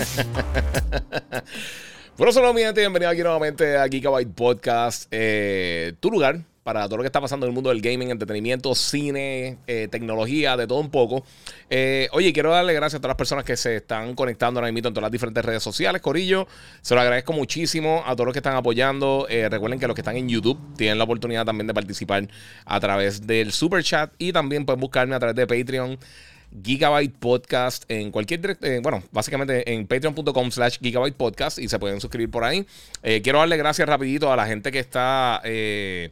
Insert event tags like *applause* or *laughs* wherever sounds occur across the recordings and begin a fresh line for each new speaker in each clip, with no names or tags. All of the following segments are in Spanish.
*laughs* bueno, solo mi gente, bienvenido aquí nuevamente a Gigabyte Podcast, eh, tu lugar para todo lo que está pasando en el mundo del gaming, entretenimiento, cine, eh, tecnología, de todo un poco. Eh, oye, quiero darle gracias a todas las personas que se están conectando ahora mismo en todas las diferentes redes sociales, Corillo. Se lo agradezco muchísimo a todos los que están apoyando. recuerden que los que están en YouTube tienen la oportunidad también de participar a través del Super Chat y también pueden buscarme a través de Patreon. Gigabyte Podcast en cualquier eh, bueno, básicamente en patreon.com slash Gigabyte Podcast y se pueden suscribir por ahí. Eh, quiero darle gracias rapidito a la gente que está, eh,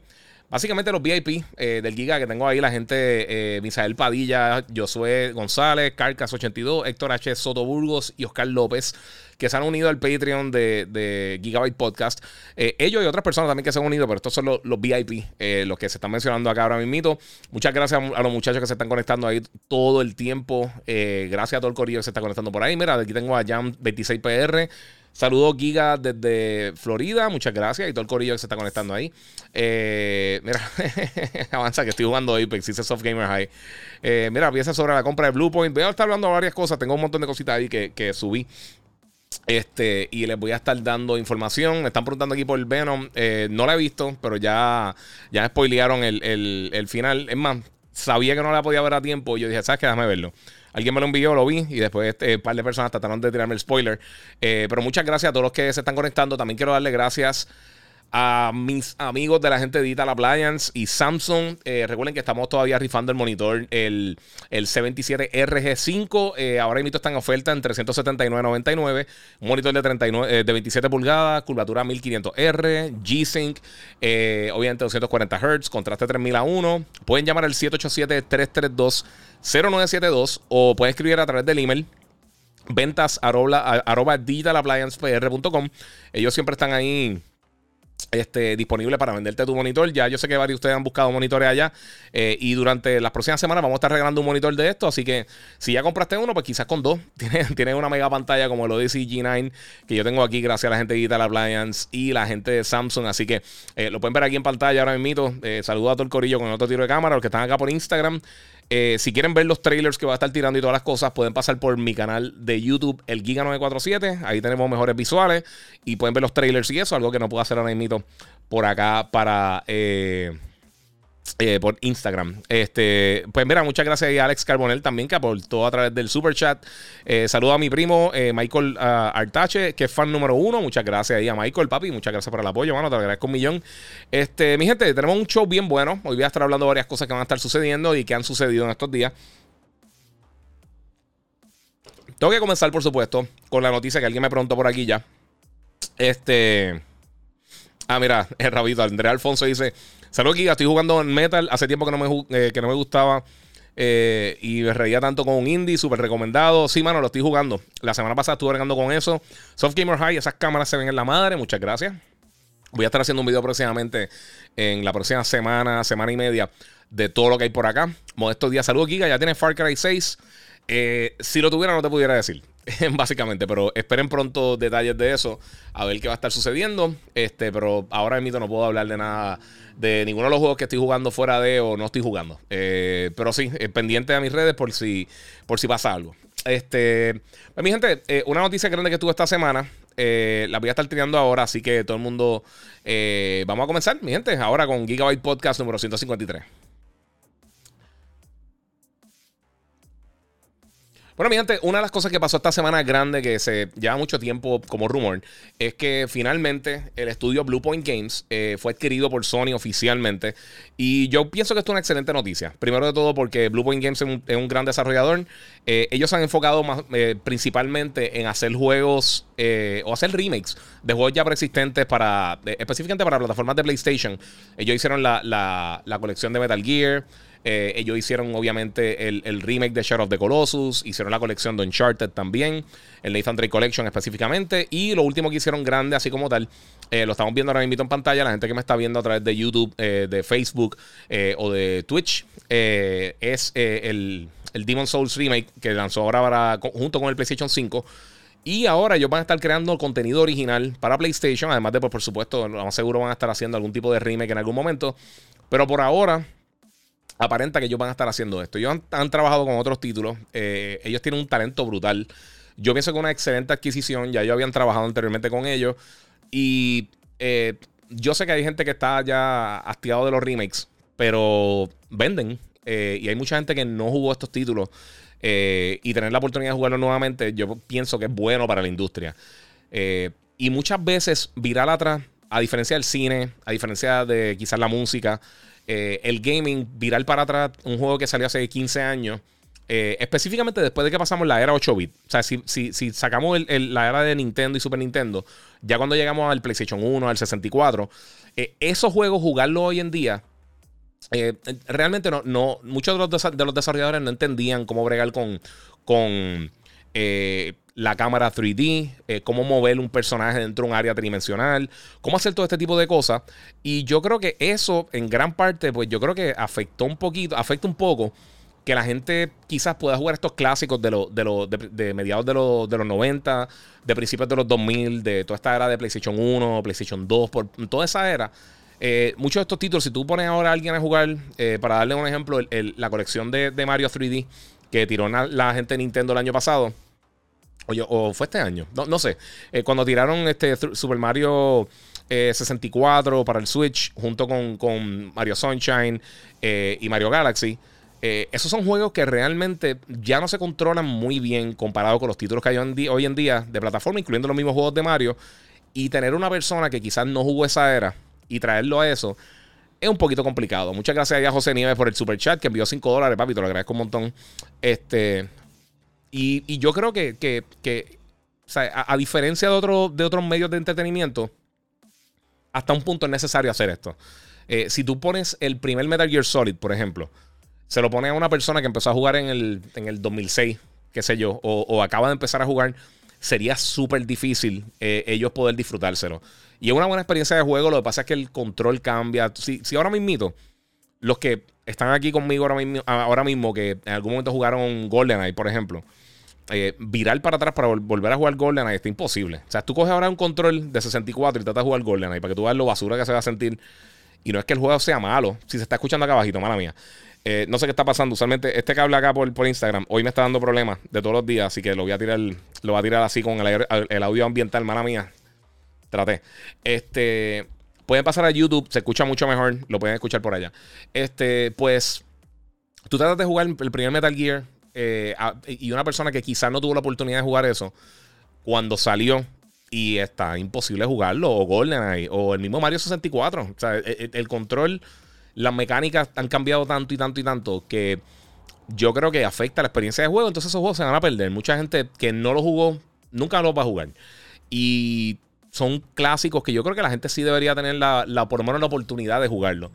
básicamente los VIP del Giga que tengo ahí, la gente, Misael Padilla, Josué González, Carcas82, Héctor H. Soto Burgos y Oscar López que se han unido al Patreon de, Gigabyte Podcast. Eh, ellos y otras personas también que se han unido, pero estos son los, VIP, eh, los que se están mencionando acá ahora mismo. Muchas gracias a los muchachos que se están conectando ahí todo el tiempo. Eh, gracias a todo el corillo que se está conectando por ahí. Mira, aquí tengo a Jam26PR. Saludos Giga desde Florida, muchas gracias. Y todo el corillo que se está conectando ahí. mira, *laughs* avanza que estoy jugando Apex, dice Soft Gamer High. mira, piensa sobre la compra de Bluepoint. Voy a estar hablando de varias cosas. Tengo un montón de cositas ahí que, que subí. Este, y les voy a estar dando información. Me están preguntando aquí por Venom. Eh, no la he visto, pero ya, ya spoilearon el, final. Es más, sabía que no la podía ver a tiempo. Y yo dije, ¿sabes qué? Déjame verlo. Alguien me lo envió, lo vi y después este, un par de personas trataron de tirarme el spoiler. Eh, pero muchas gracias a todos los que se están conectando. También quiero darle gracias a mis amigos de la gente de Digital Appliance y Samsung. Eh, recuerden que estamos todavía rifando el monitor, el, el C27RG5. Eh, ahora mismo está en oferta en 379.99. Un monitor de, 39, eh, de 27 pulgadas, curvatura 1500R, G-Sync, obviamente 240 Hz, contraste 3000 a 1. Pueden llamar al 787-332-0972 o pueden escribir a través del email ventas arroba, arroba digitalappliancepr.com. Ellos siempre están ahí este, disponible para venderte tu monitor. Ya yo sé que varios de ustedes han buscado monitores allá. Eh, y durante las próximas semanas vamos a estar regalando un monitor de esto. Así que si ya compraste uno, pues quizás con dos. *laughs* Tienes, una mega pantalla como el Odyssey G9 que yo tengo aquí gracias a la gente de Digital Appliance y la gente de Samsung. Así que eh, lo pueden ver aquí en pantalla ahora mismo. Eh, saludo a todo el corillo con otro tiro de cámara. Los que están acá por Instagram. Eh, si quieren ver los trailers que va a estar tirando y todas las cosas, pueden pasar por mi canal de YouTube, el Giga947. Ahí tenemos mejores visuales y pueden ver los trailers y eso, algo que no puedo hacer ahora mismo por acá para. Eh, eh, por Instagram. Este, pues mira, muchas gracias a Alex Carbonell también que aportó a través del super chat. Eh, saludo a mi primo eh, Michael uh, Artache, que es fan número uno. Muchas gracias ahí a Michael, papi. Muchas gracias por el apoyo, mano. Te agradezco un millón. Este, mi gente, tenemos un show bien bueno. Hoy voy a estar hablando de varias cosas que van a estar sucediendo y que han sucedido en estos días. Tengo que comenzar, por supuesto, con la noticia que alguien me preguntó por aquí ya. Este. Ah, mira, el rabito. Andrea Alfonso dice: Saludos, Giga. Estoy jugando en Metal. Hace tiempo que no me, eh, que no me gustaba. Eh, y me reía tanto con un indie, súper recomendado. Sí, mano, lo estoy jugando. La semana pasada estuve regando con eso. Soft Gamer High, esas cámaras se ven en la madre. Muchas gracias. Voy a estar haciendo un video próximamente en la próxima semana, semana y media, de todo lo que hay por acá. Modesto día, saludos, Giga. Ya tiene Far Cry 6. Eh, si lo tuviera, no te pudiera decir. *laughs* básicamente. Pero esperen pronto detalles de eso, a ver qué va a estar sucediendo. Este, pero ahora mismo no puedo hablar de nada, de ninguno de los juegos que estoy jugando fuera de o no estoy jugando. Eh, pero sí, eh, pendiente a mis redes por si, por si pasa algo. Este, pues, mi gente, eh, una noticia grande que tuve esta semana. la voy a estar teniendo ahora, así que todo el mundo. vamos a comenzar, mi gente, ahora con Gigabyte Podcast número 153. Bueno, mi gente, una de las cosas que pasó esta semana grande, que se lleva mucho tiempo como rumor, es que finalmente el estudio Bluepoint Games eh, fue adquirido por Sony oficialmente. Y yo pienso que esto es una excelente noticia. Primero de todo, porque Bluepoint Games es un, gran desarrollador. Eh, ellos han enfocado más, eh, principalmente en hacer juegos o hacer remakes de juegos ya preexistentes para, específicamente para plataformas de PlayStation. Ellos hicieron la, la colección de Metal Gear. Eh, ellos hicieron obviamente el, remake de Shadow of the Colossus, hicieron la colección de Uncharted también, el Nathan Drake Collection específicamente, y lo último que hicieron grande así como tal, eh, lo estamos viendo ahora mismo en pantalla, la gente que me está viendo a través de YouTube, eh, de Facebook o de Twitch, es el, el Demon Souls Remake que lanzó ahora junto con el PlayStation 5. Y ahora ellos van a estar creando contenido original para PlayStation. Además de, pues, por supuesto, lo más seguro van a estar haciendo algún tipo de remake en algún momento. Pero por ahora, aparenta que ellos van a estar haciendo esto. Ellos han, trabajado con otros títulos. Eh, ellos tienen un talento brutal. Yo pienso que una excelente adquisición. Ya ellos habían trabajado anteriormente con ellos. Y eh, yo sé que hay gente que está ya hastiado de los remakes. Pero venden. Eh, y hay mucha gente que no jugó estos títulos. y tener la oportunidad de jugarlo nuevamente, yo pienso que es bueno para la industria. y muchas veces viral atrás, a diferencia del cine, a diferencia de quizás la música, eh, el gaming viral para atrás, un juego que salió hace 15 años. Eh, específicamente después de que pasamos la era 8-bit. O sea, si, si, sacamos la era de Nintendo y Super Nintendo, ya cuando llegamos al PlayStation 1, al 64, eh, esos juegos, jugarlo hoy en día, realmente no, no. Muchos de los, de los, desarrolladores no entendían cómo bregar con. con la cámara 3D, eh, cómo mover un personaje dentro de un área tridimensional, cómo hacer todo este tipo de cosas. Y yo creo que eso, en gran parte, pues yo creo que afectó un poquito, afecta un poco que la gente quizás pueda jugar estos clásicos de, de, de, mediados de, los, de los 90, de principios de los 2000, de toda esta era de PlayStation 1, PlayStation 2, por toda esa era. Eh, muchos de estos títulos, si tú pones ahora a alguien a jugar, eh, para darle un ejemplo, la colección de, Mario 3D que tiró la gente de Nintendo el año pasado, o, fue este año, no, sé. Eh, cuando tiraron este Super Mario 64 eh, para el Switch, junto con, Mario Sunshine eh, y Mario Galaxy. esos son juegos que realmente ya no se controlan muy bien comparado con los títulos que hay hoy en día de plataforma, incluyendo los mismos juegos de Mario. Y tener una persona que quizás no jugó esa era y traerlo a eso es un poquito complicado. Muchas gracias a José Nieves por el super chat que envió 5 dólares, papi. Te lo agradezco un montón. Este, y, yo creo que, a, diferencia de, otro, de otros medios de entretenimiento, hasta un punto es necesario hacer esto. Eh, si tú pones el primer Metal Gear Solid, por ejemplo, se lo pones a una persona que empezó a jugar en el, en el 2006, qué sé yo, o, acaba de empezar a jugar, sería súper difícil eh, ellos poder disfrutárselo. Y es una buena experiencia de juego, lo que pasa es que el control cambia. Si, ahora mismo, los que están aquí conmigo ahora mismo, que en algún momento jugaron GoldenEye, por ejemplo, eh, virar para atrás para volver a jugar GoldenEye está imposible. O sea, tú coges ahora un control de 64 y tratas de jugar GoldenEye para que tú veas lo basura que se va a sentir. Y no es que el juego sea malo. Si se está escuchando acá abajito, mala mía. Eh, no sé qué está pasando. Usualmente este cable acá por, por, Instagram hoy me está dando problemas de todos los días. Así que lo voy a tirar, lo voy a tirar así con el, el audio ambiental, mala mía. Traté. Este. Pueden pasar a YouTube, se escucha mucho mejor. Lo pueden escuchar por allá. Este, pues. Tú tratas de jugar el primer Metal Gear eh, y una persona que quizás no tuvo la oportunidad de jugar eso, cuando salió y está imposible jugarlo, o GoldenEye, o el mismo Mario 64. O sea, el, el, control, las mecánicas han cambiado tanto y tanto y tanto que yo creo que afecta la experiencia de juego. Entonces esos juegos se van a perder. Mucha gente que no lo jugó, nunca lo va a jugar. Y son clásicos que yo creo que la gente sí debería tener la, la por lo menos la oportunidad de jugarlo.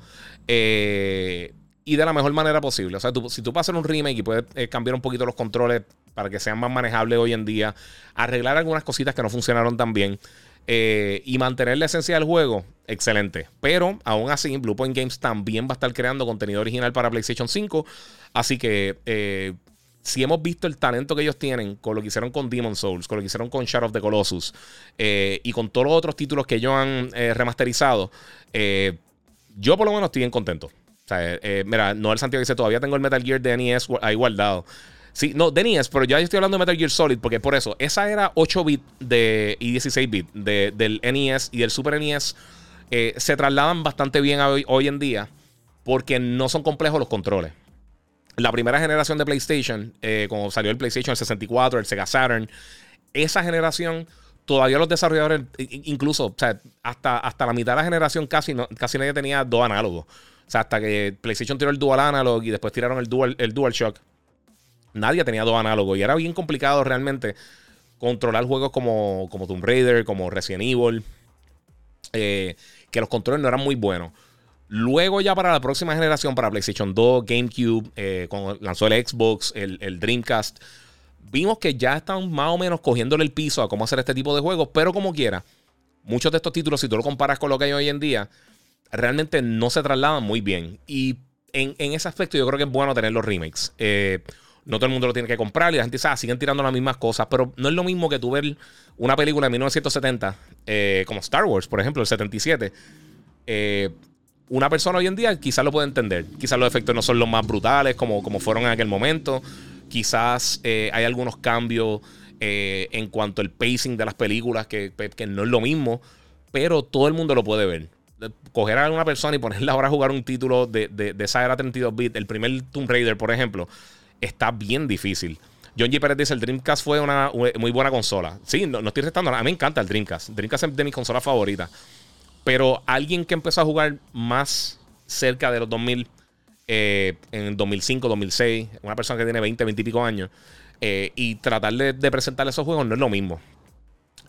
Eh, y de la mejor manera posible. O sea, si tú pasas un remake y puedes eh, cambiar un poquito los controles para que sean más manejables hoy en día, arreglar algunas cositas que no funcionaron tan bien eh, y mantener la esencia del juego, excelente. Pero aún así, Bluepoint Games también va a estar creando contenido original para PlayStation 5. Así que eh, si hemos visto el talento que ellos tienen con lo que hicieron con Demon Souls, con lo que hicieron con Shadow of the Colossus y con todos los otros títulos que ellos han remasterizado, yo por lo menos estoy bien contento. O sea, eh, mira, Noel Santiago dice, todavía tengo el Metal Gear de NES ahí guardado. Sí, no, de NES, pero ya estoy hablando de Metal Gear Solid, porque por eso, esa era 8 bit de, y 16 bit del NES y del Super NES, eh, se trasladan bastante bien hoy, en día, porque no son complejos los controles. La primera generación de PlayStation, eh, cuando salió el PlayStation, el 64, el Sega Saturn, esa generación todavía los desarrolladores, incluso, o sea, hasta, hasta la mitad de la generación casi, casi nadie tenía dos análogos. O sea, hasta que PlayStation tiró el Dual Analog y después tiraron el Dual, el Dual Shock, nadie tenía dos análogos. Y era bien complicado realmente controlar juegos como, como Tomb Raider, como Resident Evil, eh, que los controles no eran muy buenos. Luego ya para la próxima generación, para PlayStation 2, GameCube, eh, cuando lanzó el Xbox, el, el, Dreamcast, vimos que ya están más o menos cogiéndole el piso a cómo hacer este tipo de juegos, pero como quiera, muchos de estos títulos, si tú lo comparas con lo que hay hoy en día, realmente no se trasladan muy bien. Y en, ese aspecto yo creo que es bueno tener los remakes. Eh, no todo el mundo lo tiene que comprar y la gente dice, ah, siguen tirando las mismas cosas, pero no es lo mismo que tú ver una película de 1970, eh, como Star Wars, por ejemplo, el 77. Eh, una persona hoy en día quizás lo puede entender. Quizás los efectos no son los más brutales como, como fueron en aquel momento. Quizás hay algunos cambios en cuanto al pacing de las películas que, que no es lo mismo, pero todo el mundo lo puede ver coger a una persona y ponerla ahora a jugar un título de, de, de esa era 32 bits, el primer Tomb Raider, por ejemplo, está bien difícil. John G. Pérez dice: el Dreamcast fue una muy buena consola. Sí, no, estoy restando A mí me encanta el Dreamcast. Dreamcast es de mis consolas favoritas. Pero alguien que empezó a jugar más cerca de los 2000, eh, en 2005, 2006, una persona que tiene 20, 20 y pico años, eh, y tratar de presentarle esos juegos no es lo mismo.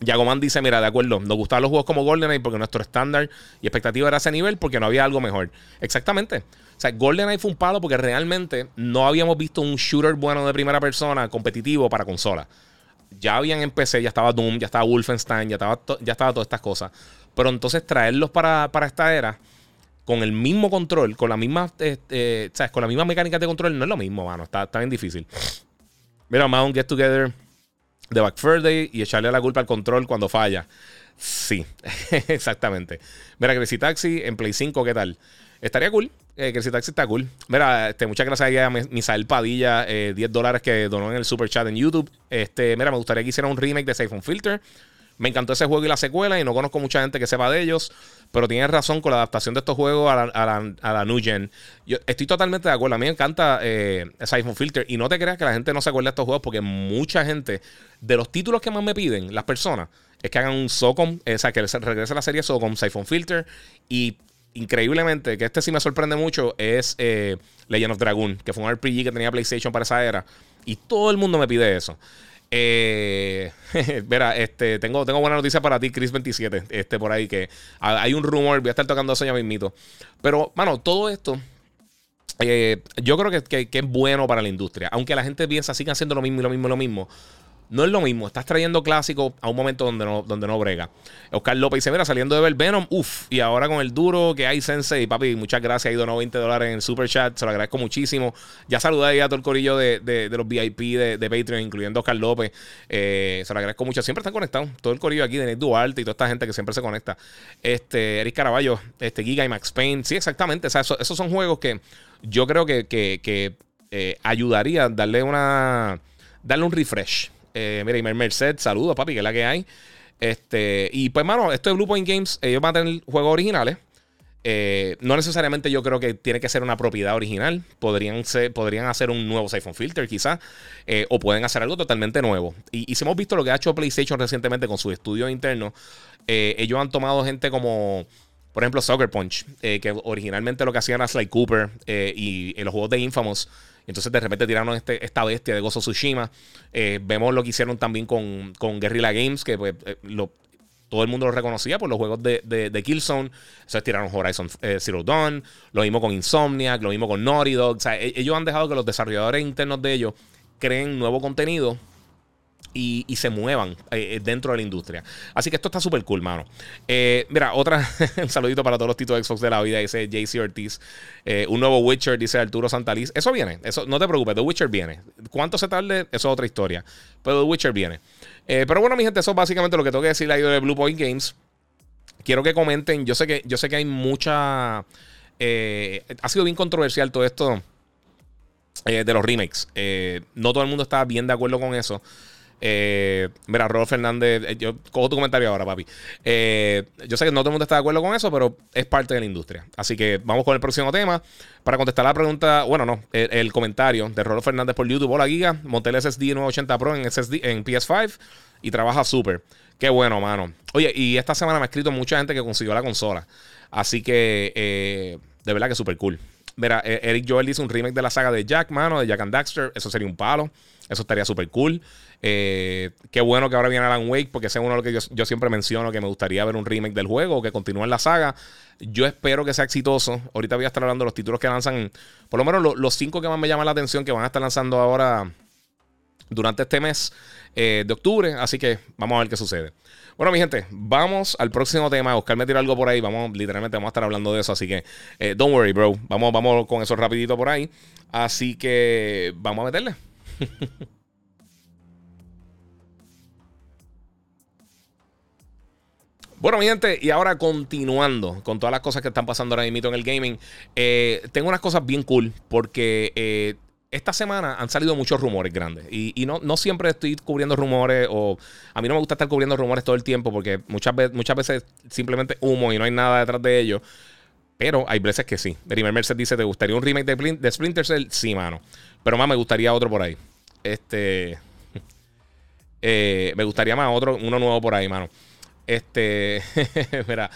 Yagoman dice, mira, de acuerdo, nos gustaban los juegos como GoldenEye porque nuestro estándar y expectativa era ese nivel porque no había algo mejor. Exactamente. O sea, GoldenEye fue un palo porque realmente no habíamos visto un shooter bueno de primera persona competitivo para consola. Ya habían en PC, ya estaba Doom, ya estaba Wolfenstein, ya estaba, ya estaba todas estas cosas. Pero entonces traerlos para, esta era con el mismo control, con la misma, este, ¿sabes? Con la misma mecánica de control no es lo mismo, mano. Está, está bien difícil. Mira, Mount Get Together de Back Friday y echarle la culpa al control cuando falla. Sí, *laughs* exactamente. Mira, Crazy Taxi en Play 5, ¿qué tal? Estaría cool. Eh, Taxi está cool. Mira, este, muchas gracias a Misael Padilla, 10 eh, dólares que donó en el super chat en YouTube. Este, mira, me gustaría que hiciera un remake de Safe Filter. Me encantó ese juego y la secuela y no conozco mucha gente que sepa de ellos, pero tienes razón con la adaptación de estos juegos a la, New Gen. Yo estoy totalmente de acuerdo. A mí me encanta eh, ese iPhone Filter y no te creas que la gente no se acuerda de estos juegos porque mucha gente, de los títulos que más me piden las personas, es que hagan un SOCOM, o sea, que regrese la serie SOCOM, iPhone Filter y increíblemente, que este sí me sorprende mucho, es eh, Legend of Dragoon, que fue un RPG que tenía PlayStation para esa era. Y todo el mundo me pide eso. Eh, *laughs* este, tengo, tengo buena noticia para ti, Chris27. Este, por ahí que hay un rumor, voy a estar tocando eso ya mismito. Pero, mano, todo esto. Eh, yo creo que, que, es bueno para la industria. Aunque la gente piensa, sigan haciendo lo mismo y lo mismo y lo mismo no es lo mismo. Estás trayendo clásicos a un momento donde no, donde no brega. Oscar López dice: Mira, saliendo de ver Venom, uff, y ahora con el duro que hay Sensei, papi, muchas gracias. Ha ido 20 dólares en el super chat, se lo agradezco muchísimo. Ya saludé ahí a todo el corillo de, los VIP de, Patreon, incluyendo Oscar López. Eh, se lo agradezco mucho. Siempre están conectados. Todo el corillo aquí de Nate Duarte y toda esta gente que siempre se conecta. Este, Eric Caraballo, este, Giga y Max Payne. Sí, exactamente. O sea, esos son juegos que yo creo que, que, eh, ayudaría a darle una. darle un refresh eh, mira, Imer Merced, saludos, papi, que es la que hay. Este, y pues, mano, esto de Blue Point Games, ellos van a tener juegos originales. Eh, no necesariamente yo creo que tiene que ser una propiedad original. Podrían, podrían hacer un nuevo iPhone Filter, quizás. Eh, o pueden hacer algo totalmente nuevo. Y, y, si hemos visto lo que ha hecho PlayStation recientemente con su estudio interno, ellos han tomado gente como, por ejemplo, Soccer Punch, que originalmente lo que hacían era Sly Cooper y en los juegos de Infamous. Entonces de repente tiraron este, esta bestia de Gozo Tsushima. Eh, vemos lo que hicieron también con, con Guerrilla Games, que pues, eh, todo el mundo lo reconocía por los juegos de, de, Killzone. Entonces tiraron Horizon eh, Zero Dawn, lo mismo con Insomniac, lo mismo con Naughty Dog. O sea, e, ellos han dejado que los desarrolladores internos de ellos creen nuevo contenido y, se muevan eh, eh, dentro de la industria. Así que esto está súper cool, mano. Eh, mira, otra, *laughs* saludito para todos los títulos de Xbox de la vida, dice JC Ortiz. un nuevo Witcher, dice Arturo Santaliz. Eso viene, eso, no te preocupes, The Witcher viene. ¿Cuánto se tarde? Eso es otra historia. Pero The Witcher viene. pero bueno, mi gente, eso es básicamente lo que tengo que decir ahí de Blue Point Games. Quiero que comenten. Yo sé que, yo sé que hay mucha. ha sido bien controversial todo esto de los remakes. no todo el mundo está bien de acuerdo con eso. Eh, mira, Rolf Fernández, eh, yo cojo tu comentario ahora, papi. Eh, yo sé que no todo el mundo está de acuerdo con eso, pero es parte de la industria. Así que vamos con el próximo tema. Para contestar la pregunta, bueno, no, el, comentario de Rolf Fernández por YouTube. Hola, Giga. Monté el SSD 980 Pro en, SSD, en PS5 y trabaja súper. Qué bueno, mano. Oye, y esta semana me ha escrito mucha gente que consiguió la consola. Así que, de verdad que súper cool. Mira, eh, Eric Joel dice un remake de la saga de Jack, mano, de Jack and Daxter. Eso sería un palo. Eso estaría súper cool. Eh, qué bueno que ahora viene Alan Wake, porque ese es uno de lo que yo, siempre menciono, que me gustaría ver un remake del juego, que continúe en la saga. Yo espero que sea exitoso. Ahorita voy a estar hablando de los títulos que lanzan, por lo menos los cinco que más me llaman la atención, que van a estar lanzando ahora durante este mes eh, de octubre. Así que vamos a ver qué sucede. Bueno, mi gente, vamos al próximo tema. Oscar me tira algo por ahí. Vamos, literalmente vamos a estar hablando de eso. Así que, eh, don't worry, bro. Vamos, vamos con eso rapidito por ahí. Así que vamos a meterle. *laughs* Bueno, mi gente, y ahora continuando con todas las cosas que están pasando ahora mismo en el gaming, eh, tengo unas cosas bien cool porque eh, esta semana han salido muchos rumores grandes y, no, siempre estoy cubriendo rumores o a mí no me gusta estar cubriendo rumores todo el tiempo porque muchas, veces, simplemente humo y no hay nada detrás de ellos. Pero hay veces que sí. Primer Mercedes dice, ¿te gustaría un remake de Splinter Cell? Sí, mano. Pero más me gustaría otro por ahí. Este... *laughs* Eh, me gustaría más otro, uno nuevo por ahí, mano. Este... *laughs* mira,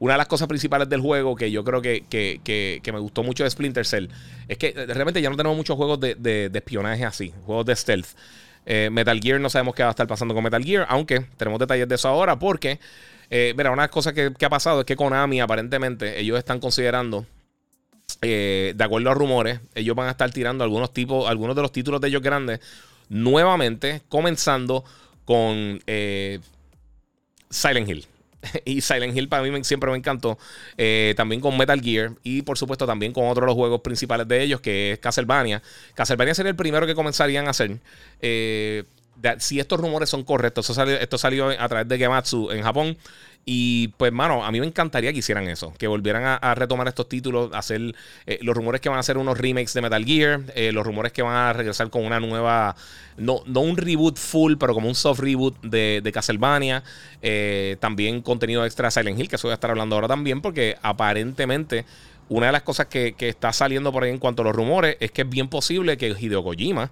una de las cosas principales del juego que yo creo que, me gustó mucho de Splinter Cell es que realmente ya no tenemos muchos juegos de, espionaje así, juegos de stealth. Eh, Metal Gear no sabemos qué va a estar pasando con Metal Gear, aunque tenemos detalles de eso ahora porque, eh, mira, una de las cosas que, ha pasado es que Konami aparentemente ellos están considerando, eh, de acuerdo a rumores, ellos van a estar tirando algunos, tipos, algunos de los títulos de ellos grandes nuevamente, comenzando con Silent Hill. *laughs* y Silent Hill para mí siempre me encantó. Eh, también con Metal Gear y por supuesto también con otro de los juegos principales de ellos que es Castlevania. Castlevania sería el primero que comenzarían a hacer. Eh, si estos rumores son correctos, esto salió, a través de Gematsu en Japón. Y pues, mano, a mí me encantaría que hicieran eso, que volvieran a, retomar estos títulos, hacer eh, los rumores que van a hacer unos remakes de Metal Gear, eh, los rumores que van a regresar con una nueva, no, no un reboot full, pero como un soft reboot de, de Castlevania. Eh, también contenido extra de Silent Hill, que eso voy a estar hablando ahora también, porque aparentemente una de las cosas que, que, está saliendo por ahí en cuanto a los rumores es que es bien posible que Hideo Kojima,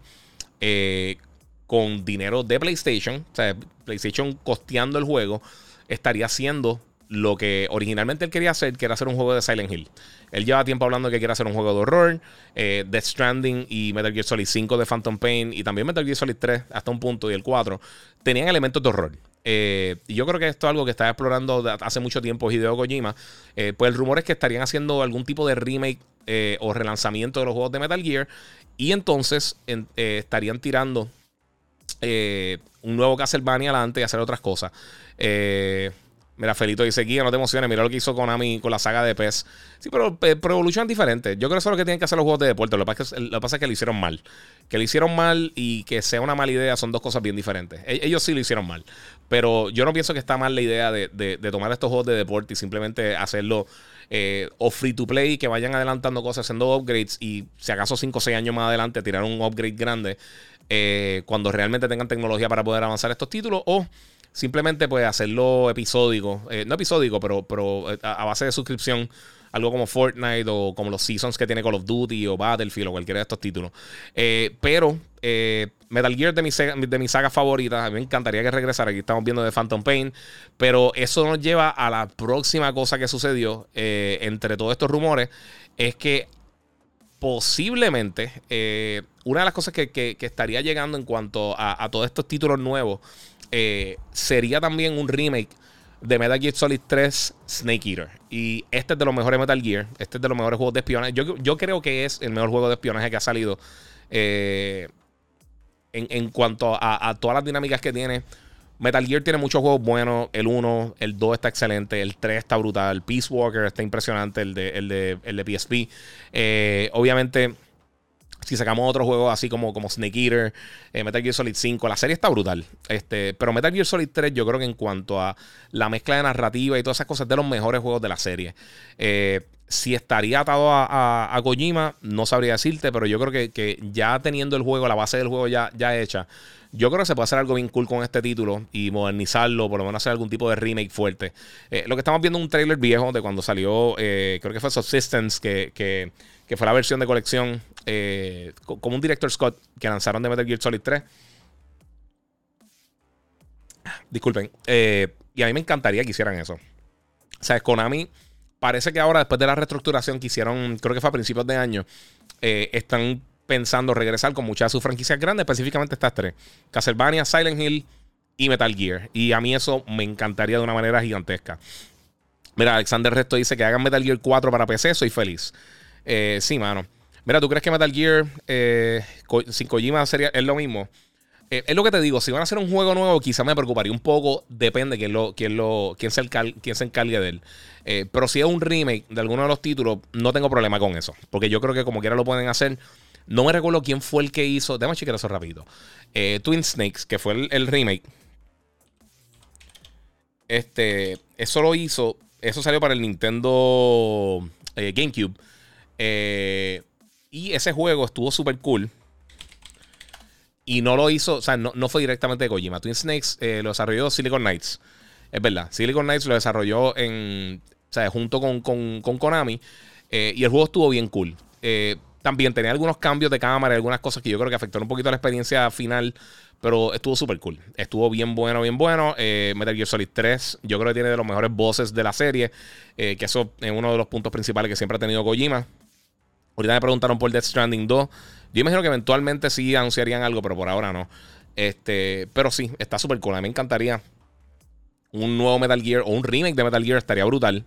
con dinero de PlayStation, o sea, PlayStation costeando el juego, estaría haciendo lo que originalmente él quería hacer, que era hacer un juego de Silent Hill. Él lleva tiempo hablando que quiere hacer un juego de horror. Eh, Death Stranding y Metal Gear Solid 5 de Phantom Pain y también Metal Gear Solid 3 hasta un punto y el 4 tenían elementos de horror. Eh, y yo creo que esto es algo que está explorando hace mucho tiempo Hideo Kojima. Eh, pues el rumor es que estarían haciendo algún tipo de remake o relanzamiento de los juegos de Metal Gear. Y entonces estarían tirando un nuevo Castlevania adelante y hacer otras cosas. Eh, mira, Felito dice, Guía, no te emociones, mira lo que hizo Konami con la saga de PES. Sí, pero, eh, pero Evolution es diferente. Yo creo que eso es lo que tienen que hacer los juegos de deporte. Lo que, pasa es que, lo hicieron mal. Que lo hicieron mal y que sea una mala idea son dos cosas bien diferentes. E, ellos sí lo hicieron mal. Pero yo no pienso que está mal la idea de, tomar estos juegos de deporte y simplemente hacerlo eh, o free to play, que vayan adelantando cosas, haciendo upgrades y si acaso 5 o 6 años más adelante tirar un upgrade grande cuando realmente tengan tecnología para poder avanzar estos títulos o simplemente pues hacerlo episódico, eh, no episódico, pero, pero eh, a, base de suscripción, algo como Fortnite o como los seasons que tiene Call of Duty o Battlefield o cualquiera de estos títulos. Eh, pero Metal Gear de mi, de mi saga favorita, a mí me encantaría que regresara, aquí estamos viendo de Phantom Pain, pero eso nos lleva a la próxima cosa que sucedió entre todos estos rumores, es que posiblemente una de las cosas que, estaría llegando en cuanto a, a todos estos títulos nuevos, eh, sería también un remake de Metal Gear Solid 3 Snake Eater. Y este es de los mejores Metal Gear. Este es de los mejores juegos de espionaje. Yo, creo que es el mejor juego de espionaje que ha salido. Eh, en, cuanto a, todas las dinámicas que tiene. Metal Gear tiene muchos juegos buenos. El 1, el 2 está excelente. El 3 está brutal. Peace Walker está impresionante. El de, el de, el de PSP. Eh, obviamente si sacamos otro juego así como, como Snake Eater, eh, Metal Gear Solid 5, la serie está brutal. Este, pero Metal Gear Solid 3, yo creo que en cuanto a la mezcla de narrativa y todas esas cosas, es de los mejores juegos de la serie. Eh, si estaría atado a, a, Kojima, no sabría decirte, pero yo creo que, ya teniendo el juego, la base del juego ya, ya hecha, yo creo que se puede hacer algo bien cool con este título y modernizarlo, por lo menos hacer algún tipo de remake fuerte. Eh, lo que estamos viendo es un trailer viejo de cuando salió, creo que fue Subsistence, que, que que fue la versión de colección eh, como un Director Scott que lanzaron de Metal Gear Solid 3. Disculpen. Eh, y a mí me encantaría que hicieran eso. O sea, Konami parece que ahora, después de la reestructuración que hicieron, creo que fue a principios de año, eh, están pensando regresar con muchas de sus franquicias grandes, específicamente estas tres: Castlevania, Silent Hill y Metal Gear. Y a mí eso me encantaría de una manera gigantesca. Mira, Alexander Resto dice que hagan Metal Gear 4 para PC, soy feliz. Sí, mano. Mira, ¿tú crees que Metal Gear eh, sin Kojima sería, es lo mismo? Eh, es lo que te digo, si van a hacer un juego nuevo, quizá me preocuparía un poco. Depende quién, lo, quién, lo, quién, se, quién se encargue de él. Eh, pero si es un remake de alguno de los títulos, no tengo problema con eso. Porque yo creo que como quiera lo pueden hacer. No me recuerdo quién fue el que hizo. Déjame chequear eso rápido. Eh, Twin Snakes, que fue el, remake. Este. Eso lo hizo. Eso salió para el Nintendo GameCube. Y ese juego estuvo súper cool. Y no lo hizo, o sea, no, fue directamente de Kojima. Twin Snakes eh, lo desarrolló Silicon Knights. Es verdad. Silicon Knights lo desarrolló en, o sea, junto con, Konami. Eh, y el juego estuvo bien cool. Eh, también tenía algunos cambios de cámara y algunas cosas que yo creo que afectaron un poquito la experiencia final. Pero estuvo súper cool. Estuvo bien bueno, bien bueno. Metal Gear Solid 3, yo creo que tiene de los mejores bosses de la serie. que eso es uno de los puntos principales que siempre ha tenido Kojima. Ahorita me preguntaron por Death Stranding 2. Yo imagino que eventualmente sí anunciarían algo, pero por ahora no. Este, pero sí, está súper cool. A mí me encantaría un nuevo Metal Gear o un remake de Metal Gear, estaría brutal.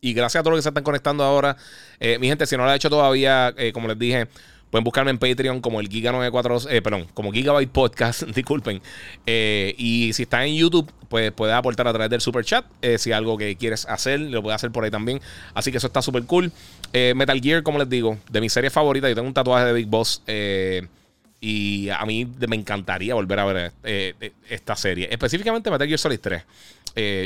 Y gracias a todos los que se están conectando ahora. Eh, mi gente, si no lo ha hecho todavía, eh, como les dije, Pueden buscarme en Patreon como el Giga94, eh, perdón, como Gigabyte Podcast, *laughs* disculpen. Eh, y si está en YouTube, pues puedes aportar a través del super chat. Eh, si algo que quieres hacer, lo puedes hacer por ahí también. Así que eso está súper cool. Metal Gear, como les digo, de mi serie favorita, yo tengo un tatuaje de Big Boss. y a mí me encantaría volver a ver esta serie. Específicamente Metal Gear Solid 3.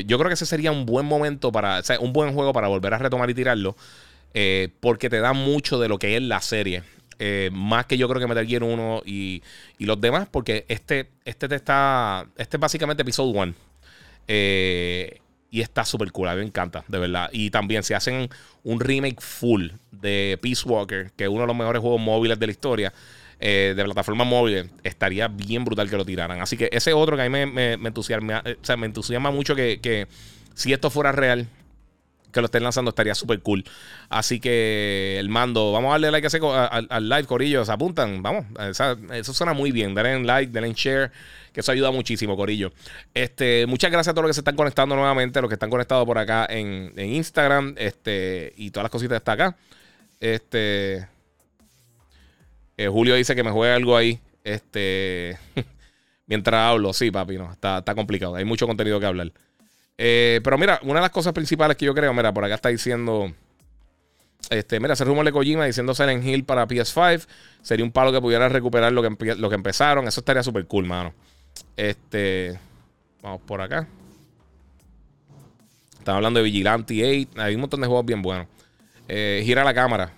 yo creo que ese sería un buen momento para, o sea, un buen juego para volver a retomar y tirarlo. porque te da mucho de lo que es la serie. Eh, más que yo creo que Metal Gear 1 y, los demás, porque este, este te está. Este es básicamente Episode 1. Eh, y está súper cool, a mí me encanta, de verdad. Y también si hacen un remake full de Peace Walker, que es uno de los mejores juegos móviles de la historia, eh, de plataforma móvil, estaría bien brutal que lo tiraran. Así que ese otro que a mí me, entusiasma, me entusiasma mucho que, que si esto fuera real, que lo estén lanzando estaría súper cool. Así que el mando, vamos a darle like al, al live, Corillo. Se apuntan, vamos. eso suena muy bien. Denle like, denle share, que eso ayuda muchísimo, Corillo. Este, muchas gracias a todos los que se están conectando nuevamente, los que están conectados por acá en, Instagram, este, y todas las cositas están acá. Este. Eh, Julio dice que me juegue algo ahí. Este. *laughs* mientras hablo, sí, papi, no. Está, está complicado. Hay mucho contenido que hablar. Eh, pero mira, una de las cosas principales que yo creo, mira, por acá está diciendo. Este, mira, ese rumor de Kojima diciendo Silent Hill para PS5 sería un palo que pudiera recuperar lo que, lo que empezaron. Eso estaría súper cool, mano. Este. Vamos por acá. Están hablando de Vigilante 8. Hay un montón de juegos bien buenos. Eh, gira la cámara.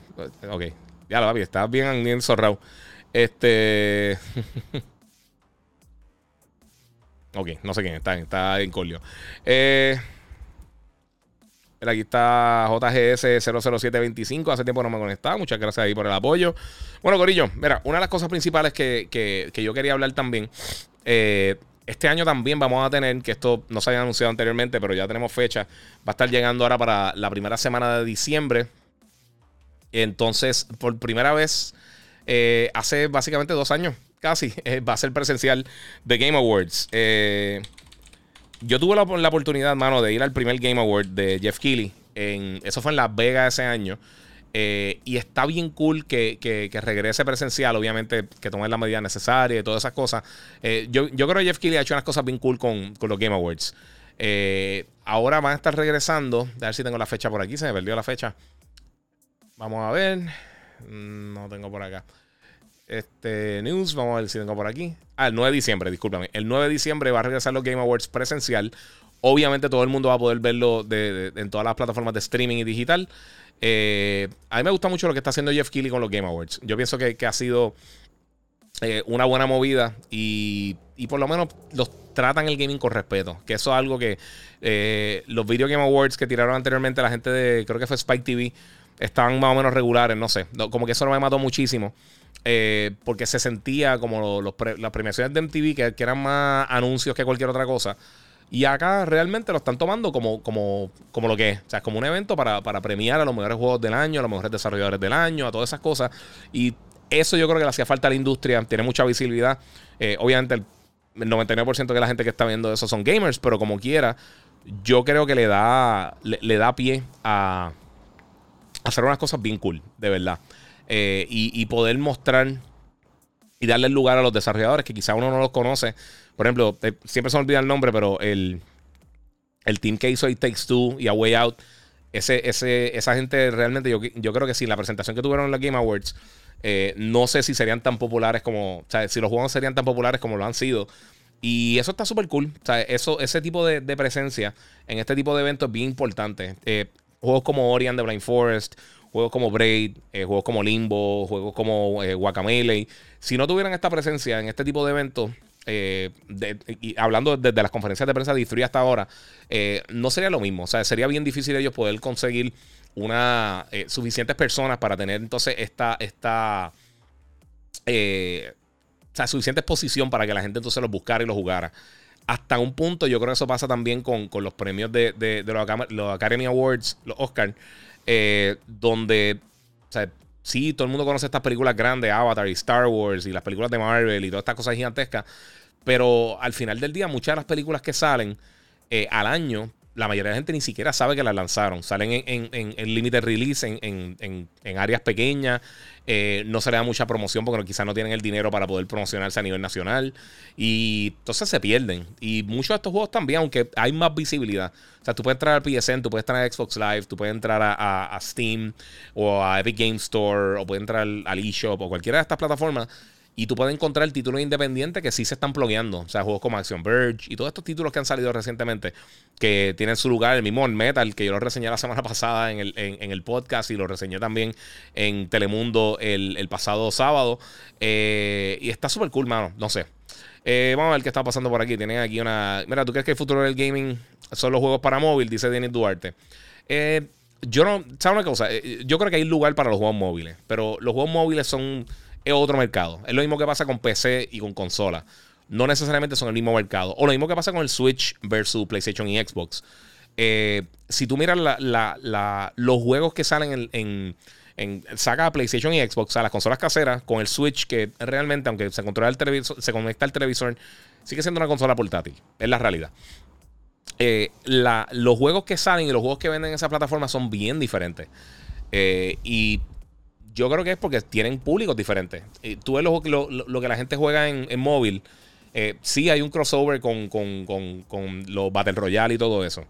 Ok. Ya lo vi. Está bien, bien zorrado. Este. *laughs* Ok, no sé quién está, está en colio. Eh, aquí está JGS00725. Hace tiempo no me conectaba. Muchas gracias ahí por el apoyo. Bueno, Corillo, mira, una de las cosas principales que, yo quería hablar también. Eh, este año también vamos a tener, que esto no se había anunciado anteriormente, pero ya tenemos fecha. Va a estar llegando ahora para la primera semana de diciembre. Entonces, por primera vez, eh, hace básicamente dos años casi, *laughs* eh, va a ser presencial de Game Awards. Eh, yo tuve la, oportunidad, mano, de ir al primer Game Award de Jeff Keighley. En, eso fue en Las Vegas ese año. Eh, y está bien cool que, regrese presencial, obviamente, que tome las medidas necesarias y todas esas cosas. yo, creo que Jeff Keighley ha hecho unas cosas bien cool con, los Game Awards. ahora van a estar regresando. A ver si tengo la fecha por aquí. Se me perdió la fecha. Vamos a ver. Mm, no tengo por acá. Este, news, vamos a ver si tengo por aquí. Ah, el 9 de diciembre, discúlpame. El 9 de diciembre va a regresar los Game Awards presencial. Obviamente todo el mundo va a poder verlo en todas las plataformas de streaming y digital. Eh, a mí me gusta mucho lo que está haciendo Jeff Keighley con los Game Awards. Yo pienso que, ha sido eh, una buena movida y, por lo menos los tratan el gaming con respeto. Que eso es algo que eh, los Video Game Awards que tiraron anteriormente la gente de, creo que fue Spike TV, estaban más o menos regulares, no sé. Como que eso no me mató muchísimo. Eh, porque se sentía como las premiaciones de MTV, que, eran más anuncios que cualquier otra cosa. Y acá realmente lo están tomando como, como, como lo que es. O sea, como un evento para, premiar a los mejores juegos del año, a los mejores desarrolladores del año, a todas esas cosas. Y eso yo creo que le hacía falta a la industria. Tiene mucha visibilidad. Eh, obviamente, el 99% de la gente que está viendo eso son gamers, pero como quiera, yo creo que le da, le, da pie a, hacer unas cosas bien cool, de verdad. Eh, y, poder mostrar y darle el lugar a los desarrolladores que quizá uno no los conoce. Por ejemplo, eh, siempre se me olvida el nombre, pero el, el team que hizo It Takes Two y A Way Out, ese, ese, esa gente realmente, yo, yo creo que sí, la presentación que tuvieron en la Game Awards, eh, no sé si serían tan populares como, o sea, si los juegos serían tan populares como lo han sido. Y eso está súper cool. O sea, eso, ese tipo de, presencia en este tipo de eventos es bien importante. Juegos como Ori and the Blind Forest, juegos como Braid, eh, juegos como Limbo, juegos como eh, Guacamele. Si no tuvieran esta presencia en este tipo de eventos, eh, y hablando desde las conferencias de prensa de Free hasta ahora, no sería lo mismo. O sea, sería bien difícil ellos poder conseguir una suficientes personas para tener entonces esta, esta o sea, suficiente exposición para que la gente entonces los buscara y los jugara. Hasta un punto, yo creo que eso pasa también con, los premios de, de, los, Academy Awards, los Oscars, eh, donde, o sea, sí, todo el mundo conoce estas películas grandes, Avatar y Star Wars y las películas de Marvel y todas estas cosas gigantescas, pero al final del día muchas de las películas que salen eh, al año, la mayoría de la gente ni siquiera sabe que las lanzaron. Salen en, en, en, limited release, en, áreas pequeñas. Eh, no se le da mucha promoción porque quizás no tienen el dinero para poder promocionarse a nivel nacional. Y entonces se pierden. Y muchos de estos juegos también, aunque hay más visibilidad. O sea, tú puedes entrar al PSN, tú puedes entrar a Xbox Live, tú puedes entrar a, Steam o a Epic Game Store o puedes entrar al eShop o cualquiera de estas plataformas y tú puedes encontrar títulos independientes que sí se están plugueando. O sea, juegos como Action Verge y todos estos títulos que han salido recientemente que tienen su lugar. El mismo Metal, que yo lo reseñé la semana *laughs* pasada en el, en, el podcast y lo reseñé también en Telemundo el, pasado sábado. Eh, y está súper cool, mano. No sé. Eh, vamos a ver qué está pasando por aquí. Tienen aquí una. Mira, ¿tú crees que el futuro del gaming son los juegos para móvil? Dice Denis Duarte. Eh, yo no. ¿Sabes una cosa? Yo creo que hay lugar para los juegos móviles. Pero los juegos móviles son es otro mercado. Es lo mismo que pasa con PC y con consola. No necesariamente son el mismo mercado. O lo mismo que pasa con el Switch versus PlayStation y Xbox. Eh, si tú miras los juegos que salen en, en, saca PlayStation y Xbox, sea, las consolas caseras, con el Switch, que realmente, aunque se controla el televisor, se conecta al televisor, sigue siendo una consola portátil. Es la realidad. Eh, los juegos que salen y los juegos que venden en esa plataforma son bien diferentes. Eh, y yo creo que es porque tienen públicos diferentes. Tú ves lo, que la gente juega en, móvil. Eh, sí hay un crossover con, los Battle Royale y todo eso.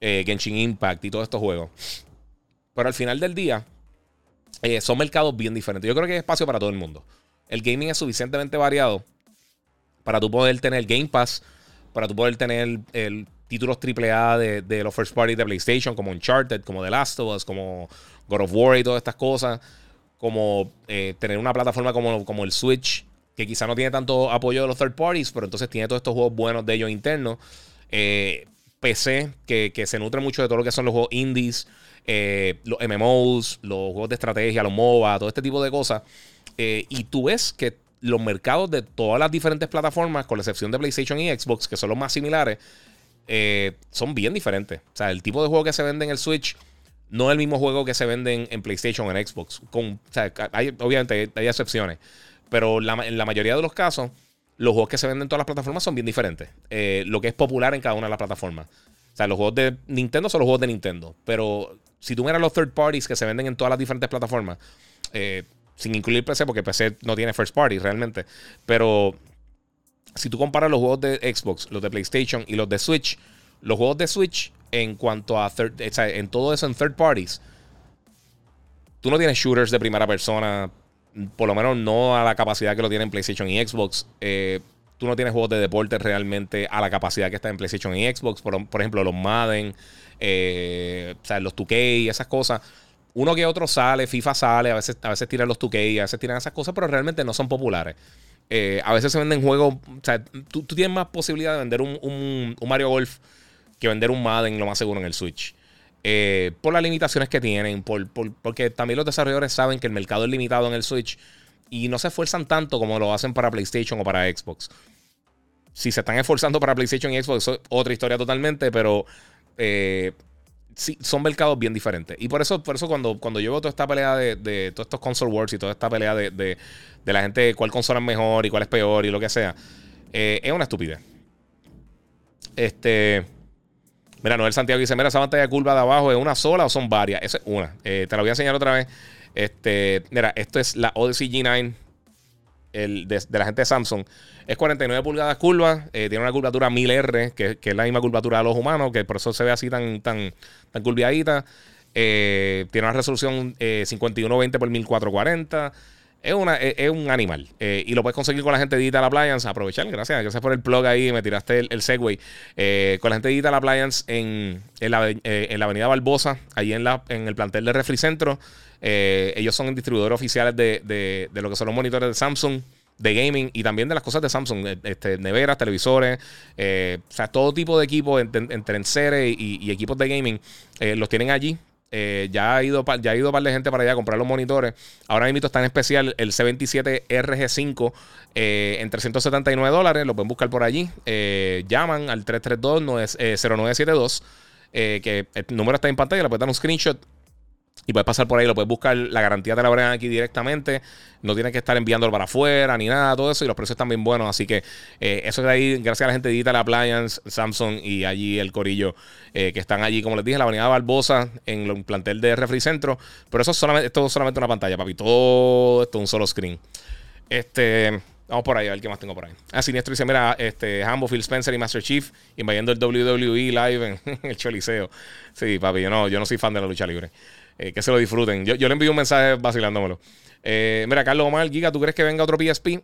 Eh, Genshin Impact y todos estos juegos. Pero al final del día, eh, son mercados bien diferentes. Yo creo que hay espacio para todo el mundo. El gaming es suficientemente variado para tú poder tener Game Pass, para tú poder tener el, títulos AAA de, de los first party de PlayStation, como Uncharted, como The Last of Us, como God of War y todas estas cosas, como eh, tener una plataforma como, como el Switch, que quizá no tiene tanto apoyo de los third parties, pero entonces tiene todos estos juegos buenos de ellos internos. Eh, PC, que, se nutre mucho de todo lo que son los juegos indies, eh, los MMOs, los juegos de estrategia, los MOBA, todo este tipo de cosas. y tú ves que los mercados de todas las diferentes plataformas, con la excepción de PlayStation y Xbox, que son los más similares, son bien diferentes. O sea, el tipo de juego que se vende en el Switch no es el mismo juego que se vende en, PlayStation o en Xbox. Con, obviamente hay, excepciones. Pero en la mayoría de los casos, los juegos que se venden en todas las plataformas son bien diferentes. Eh, lo que es popular en cada una de las plataformas. O sea, los juegos de Nintendo son los juegos de Nintendo. Pero si tú miras los third parties que se venden en todas las diferentes plataformas, eh, sin incluir PC, porque PC no tiene first party realmente. Pero si tú comparas los juegos de Xbox, los de PlayStation y los de Switch, los juegos de Switch en cuanto a third, en todo eso en third parties, tú no tienes shooters de primera persona, por lo menos no a la capacidad que lo tienen PlayStation y Xbox. Eh, tú no tienes juegos de deporte realmente a la capacidad que está en PlayStation y Xbox. Por, ejemplo, los Madden, eh, o sea, los 2K y esas cosas. Uno que otro sale, FIFA sale, a veces, a veces tiran los 2K, a veces tiran esas cosas, pero realmente no son populares. Eh, a veces se venden juegos, o sea, tú, tienes más posibilidad de vender un, Mario Golf que vender un Madden lo más seguro en el Switch. Eh, por las limitaciones que tienen, por, porque también los desarrolladores saben que el mercado es limitado en el Switch y no se esfuerzan tanto como lo hacen para PlayStation o para Xbox. si se están esforzando para PlayStation y Xbox, es otra historia totalmente, pero eh, sí, son mercados bien diferentes. Y por eso, por eso cuando, cuando yo veo toda esta pelea de, todos estos console wars y toda esta pelea de, la gente, cuál consola es mejor y cuál es peor y lo que sea, eh, es una estupidez. Este. Mira, Noel Santiago dice: Mira, esa pantalla curva de abajo es una sola o son varias. Esa es una. Eh, te la voy a enseñar otra vez. Este, mira, esto es la Odyssey G9 el, de, la gente de Samsung. Es 49 pulgadas curva, eh, tiene una curvatura 1000R, que, que, es la misma curvatura de los humanos, que por eso se ve así tan, tan, tan curviadita. Eh, tiene una resolución 5120 x 1440. Es, una, es, un animal. Eh, y lo puedes conseguir con la gente de Digital Appliance. Aprovechar, gracias. Gracias por el plug ahí. Me tiraste el, el Segway. con la gente de Digital Appliance en, en, la, en la avenida Barbosa, ahí en, la, en el plantel de Refricentro. Eh, ellos son distribuidores oficiales de, lo que son los monitores de Samsung de gaming y también de las cosas de Samsung, eh, este, neveras, televisores, eh, o sea, todo tipo de equipos entre en y, y, equipos de gaming los tienen allí. ya, ha ido, ya ha ido un par de gente para allá a comprar los monitores. Ahora mismo está en especial el C27 RG5 en 379 dólares. Lo pueden buscar por allí. llaman al 332-0972. que el número está en pantalla. Le pueden dar un screenshot y puedes pasar por ahí, lo puedes buscar. La garantía te la abren aquí directamente. No tienes que estar enviándolo para afuera ni nada, todo eso. Y los precios están bien buenos. Así que eh, eso es ahí, gracias a la gente de Digital Appliance, Samsung y allí el Corillo, eh, que están allí, como les dije, en la avenida Barbosa, en el plantel de Refri Centro. Pero eso es solamente, esto es solamente una pantalla, papi. Todo esto es un solo screen. Este. Vamos por ahí, a ver qué más tengo por ahí. Ah, Siniestro dice: Mira, este, Hambo, Phil Spencer y Master Chief invadiendo el WWE live en, *laughs* el Choliseo. Sí, papi, yo no, yo no soy fan de la lucha libre. Eh, que se lo disfruten. Yo, le envío un mensaje vacilándomelo. Eh, mira, Carlos Omar, Giga, ¿tú crees que venga otro PSP?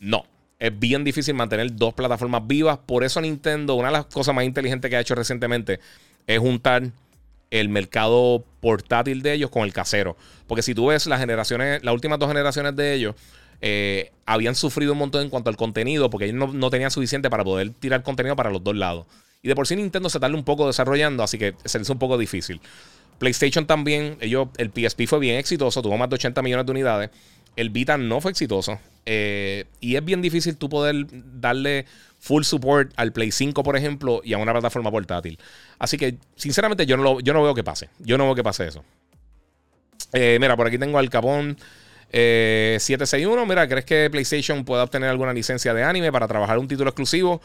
No. Es bien difícil mantener dos plataformas vivas. Por eso Nintendo, una de las cosas más inteligentes que ha hecho recientemente es juntar el mercado portátil de ellos con el casero. Porque si tú ves las generaciones, las últimas dos generaciones de ellos, eh, habían sufrido un montón en cuanto al contenido, porque ellos no, no, tenían suficiente para poder tirar contenido para los dos lados. Y de por sí Nintendo se tarda un poco desarrollando, así que se hizo un poco difícil. PlayStation también, ellos, el PSP fue bien exitoso, tuvo más de 80 millones de unidades. El Vita no fue exitoso. Eh, y es bien difícil tú poder darle full support al Play 5, por ejemplo, y a una plataforma portátil. Así que, sinceramente, yo no, yo no veo que pase. Yo no veo que pase eso. Eh, mira, por aquí tengo al Capón 761. Eh, mira, ¿crees que PlayStation pueda obtener alguna licencia de anime para trabajar un título exclusivo?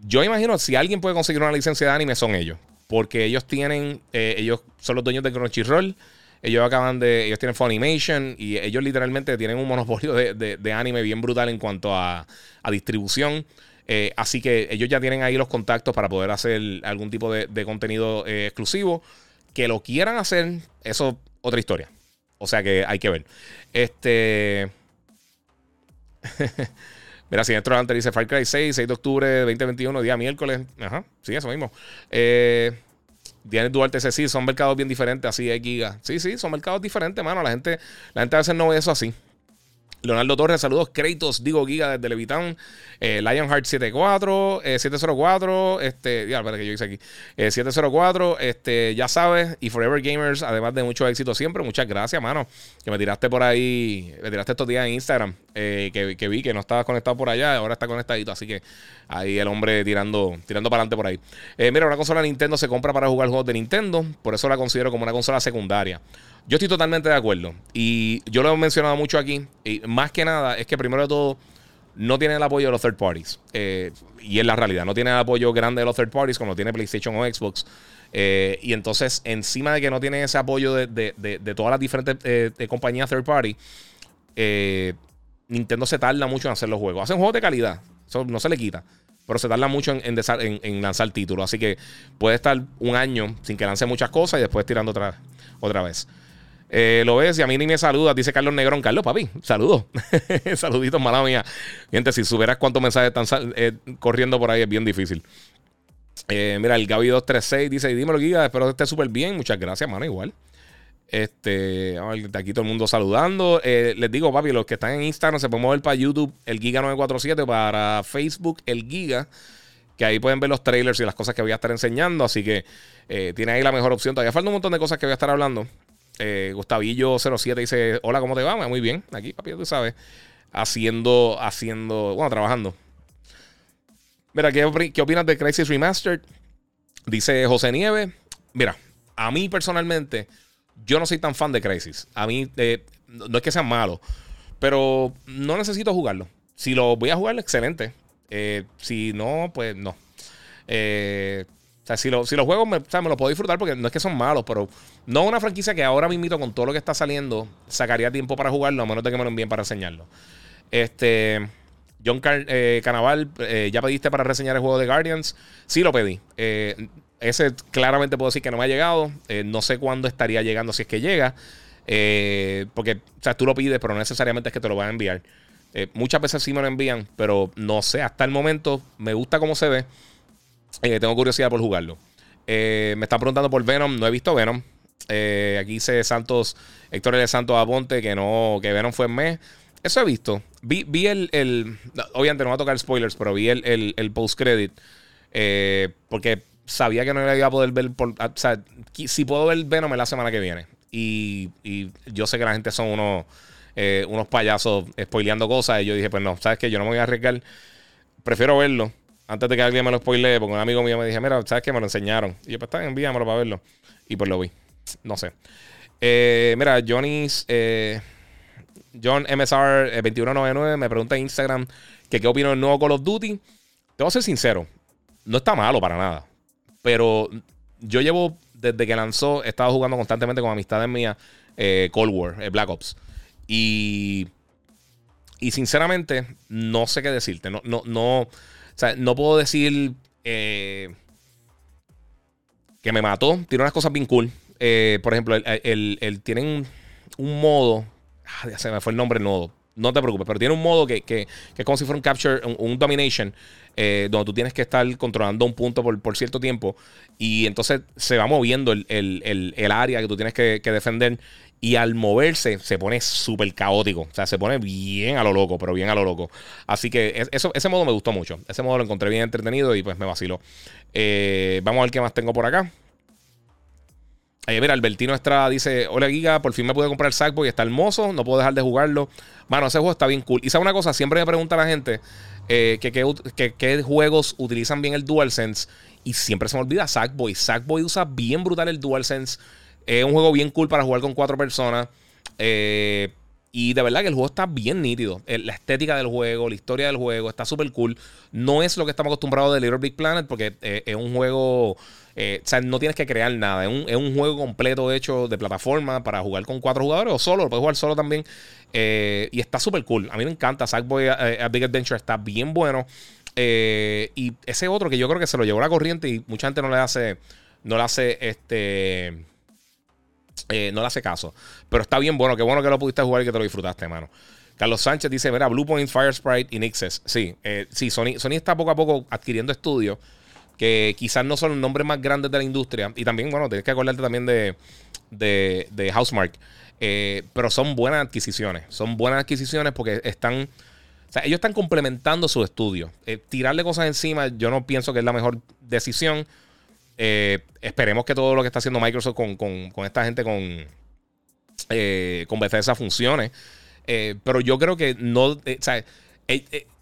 Yo imagino, si alguien puede conseguir una licencia de anime, son ellos porque ellos tienen, eh, ellos son los dueños de Crunchyroll. Ellos acaban de, ellos tienen Funimation y ellos literalmente tienen un monopolio de, anime bien brutal en cuanto a, distribución. Eh, así que ellos ya tienen ahí los contactos para poder hacer algún tipo de, contenido eh, exclusivo. Que lo quieran hacer, eso otra historia. O sea que hay que ver. Este. *laughs* Mira, Sinestro antes dice Far Cry 6, 6 de octubre de 2021, día miércoles. Ajá, sí, eso mismo. Eh, Diane Duarte sí, son mercados bien diferentes, así es Giga. Sí, sí, son mercados diferentes, mano. La gente, la gente a veces no ve eso así. Leonardo Torres, saludos. Créditos, digo Giga desde Levitown. Eh, Lionheart 74, 704. Este, ya, espera que yo hice aquí. 704, eh, este, ya sabes. Y Forever Gamers, además de mucho éxito siempre. Muchas gracias, mano. Que me tiraste por ahí, me tiraste estos días en Instagram. Eh, que, vi que no estabas conectado por allá. Ahora está conectadito. Así que ahí el hombre tirando, tirando para adelante por ahí. mira, una consola Nintendo se compra para jugar juegos de Nintendo. Por eso la considero como una consola secundaria. Yo estoy totalmente de acuerdo. Y yo lo he mencionado mucho aquí. Más que nada, es que primero de todo, no tiene el apoyo de los third parties. Eh, y es la realidad. No tiene el apoyo grande de los third parties como tiene PlayStation o Xbox. Eh, y entonces, encima de que no tiene ese apoyo de, todas las diferentes eh, compañías third party, Nintendo se tarda mucho en hacer los juegos. Hacen juegos de calidad. Eso no se le quita. Pero se tarda mucho en, en, en lanzar títulos. Así que puede estar un año sin que lance muchas cosas y después tirando otra, otra vez. Eh, lo ves y a mí ni me saluda, dice Carlos Negrón. Carlos, papi, saludos. *laughs* Saluditos, mala mía. Gente, si supieras cuántos mensajes están eh, corriendo por ahí, es bien difícil. Eh, mira, el Gaby236 dice: Dímelo, Giga, espero que esté súper bien. Muchas gracias, mano, igual. Este, aquí todo el mundo saludando. les digo, papi, los que están en Instagram se pueden mover para YouTube, el Giga947, para Facebook, el Giga, que ahí pueden ver los trailers y las cosas que voy a estar enseñando. Así que tiene ahí la mejor opción. Todavía falta un montón de cosas que voy a estar hablando. Eh, Gustavillo07 dice: Hola, ¿cómo te va? Muy bien. Aquí, papi, tú sabes. Haciendo, haciendo, bueno, trabajando. Mira, ¿qué, ¿qué opinas de Crisis Remastered? Dice José Nieves. Mira, a mí personalmente, yo no soy tan fan de Crisis. A mí, eh, no es que sean malos, pero no necesito jugarlo. Si lo voy a jugar, excelente. Eh, si no, pues no. Eh, o sea, si, lo, si los juegos me, me los puedo disfrutar porque no es que son malos, pero no una franquicia que ahora mismo con todo lo que está saliendo sacaría tiempo para jugarlo, a menos de que me lo envíen para reseñarlo. Este. John Car eh, Canaval, eh, ¿ya pediste para reseñar el juego de Guardians? Sí, lo pedí. Eh, ese claramente puedo decir que no me ha llegado. no sé cuándo estaría llegando, si es que llega. porque, o sea, tú lo pides, pero no necesariamente es que te lo van a enviar. muchas veces sí me lo envían, pero no sé, hasta el momento me gusta cómo se ve. Tengo curiosidad por jugarlo. me están preguntando por Venom, no he visto Venom. aquí dice Santos, Héctor L. Santos Aponte que no, que Venom fue en mes. Eso he visto. Vi, el, Obviamente no va a tocar spoilers, pero vi el, el, post-credit. Eh, porque sabía que no iba a poder ver. Por, o sea, si puedo ver Venom la semana que viene. Y, yo sé que la gente son unos, eh, unos payasos spoileando cosas. Y yo dije, pues no, sabes que yo no me voy a arriesgar. Prefiero verlo antes de que alguien me lo spoilee. Porque un amigo mío me dije, mira, sabes que me lo enseñaron. Y yo, pues está, envíamelo para verlo. Y pues lo vi. No sé. Eh, mira, Johnny's. John MSR 2199 me pregunta en Instagram que qué opino del nuevo Call of Duty. Te voy a ser sincero, no está malo para nada. Pero yo llevo, desde que lanzó, he estado jugando constantemente con amistades mías eh, Cold War, eh, Black Ops. Y, y sinceramente, no sé qué decirte. No, no, no, sea, no puedo decir eh, que me mató. Tiene unas cosas bien cool. por ejemplo, el, tienen un modo Ah, se me fue el nombre nodo. No te preocupes, pero tiene un modo que, que, que es como si fuera un capture, un, domination, eh, donde tú tienes que estar controlando un punto por, por cierto tiempo. Y entonces se va moviendo el, el, el, área que tú tienes que, defender. Y al moverse se pone súper caótico. O sea, se pone bien a lo loco, pero bien a lo loco. Así que eso, ese modo me gustó mucho. Ese modo lo encontré bien entretenido y pues me vaciló. Eh, vamos a ver qué más tengo por acá. Eh, mira, Albertino Estrada dice: Hola Giga, por fin me pude comprar el Sackboy, está hermoso, no puedo dejar de jugarlo. Mano, ese juego está bien cool. Y sabe una cosa, siempre me pregunta la gente eh, que, juegos utilizan bien el DualSense. Y siempre se me olvida Sackboy. Sackboy usa bien brutal el DualSense. Es un juego bien cool para jugar con cuatro personas. Eh, y de verdad que el juego está bien nítido. La estética del juego, la historia del juego, está súper cool. No es lo que estamos acostumbrados de Little Big Planet, porque es un juego eh, o sea, no tienes que crear nada. Es un, juego completo hecho de plataforma para jugar con cuatro jugadores o solo. Lo puedes jugar solo también. Eh, y está súper cool. A mí me encanta. Sackboy eh, a, Big Adventure está bien bueno. y ese otro que yo creo que se lo llevó la corriente y mucha gente no le hace. No le hace este. No le hace caso. Pero está bien bueno. Qué bueno que lo pudiste jugar y que te lo disfrutaste, hermano. Carlos Sánchez dice: Mira, Blue Point, Fire Sprite y Nixes. Sí, sí Sony, Sony está poco a poco adquiriendo estudios que quizás no son los nombres más grandes de la industria. Y también, bueno, tienes que acordarte también de, de, de Housemark. Eh, pero son buenas adquisiciones. Son buenas adquisiciones porque están. O sea, ellos están complementando su estudio. Eh, tirarle cosas encima, yo no pienso que es la mejor decisión. Eh, esperemos que todo lo que está haciendo Microsoft con, con, esta gente, con, con Bethesda, funcione. pero yo creo que no. o sea,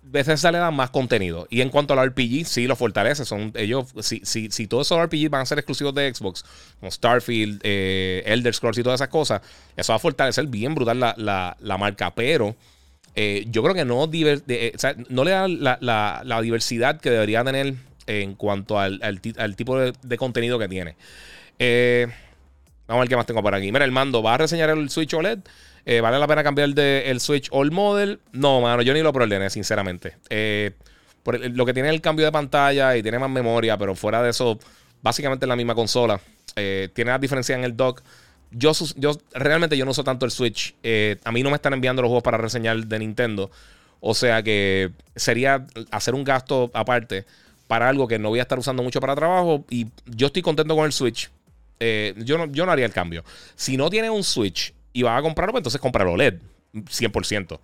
Bethesda le da más contenido. Y en cuanto al RPG, sí lo fortalece. Son ellos, si, si, si todos esos RPG van a ser exclusivos de Xbox, como Starfield, eh, Elder Scrolls y todas esas cosas, eso va a fortalecer bien brutal la, marca. Pero eh, yo creo que no, eh, no le da la, diversidad que debería tener en cuanto al, tipo de, contenido que tiene. vamos a ver qué más tengo por aquí. Mira, el mando, ¿va a reseñar el Switch OLED? Eh, ¿Vale la pena cambiar de, el Switch All Model? No, mano, yo ni lo proordené, sinceramente. Eh, por lo que tiene el cambio de pantalla y tiene más memoria, pero fuera de eso, básicamente es la misma consola. Eh, tiene la diferencia en el dock. Yo, yo realmente yo no uso tanto el Switch. a mí no me están enviando los juegos para reseñar de Nintendo. O sea que sería hacer un gasto aparte para algo que no voy a estar usando mucho para trabajo. Y yo estoy contento con el Switch. yo, no, yo no haría el cambio. Si no tiene un Switch y vas a comprarlo, pues entonces comprar OLED, 100%.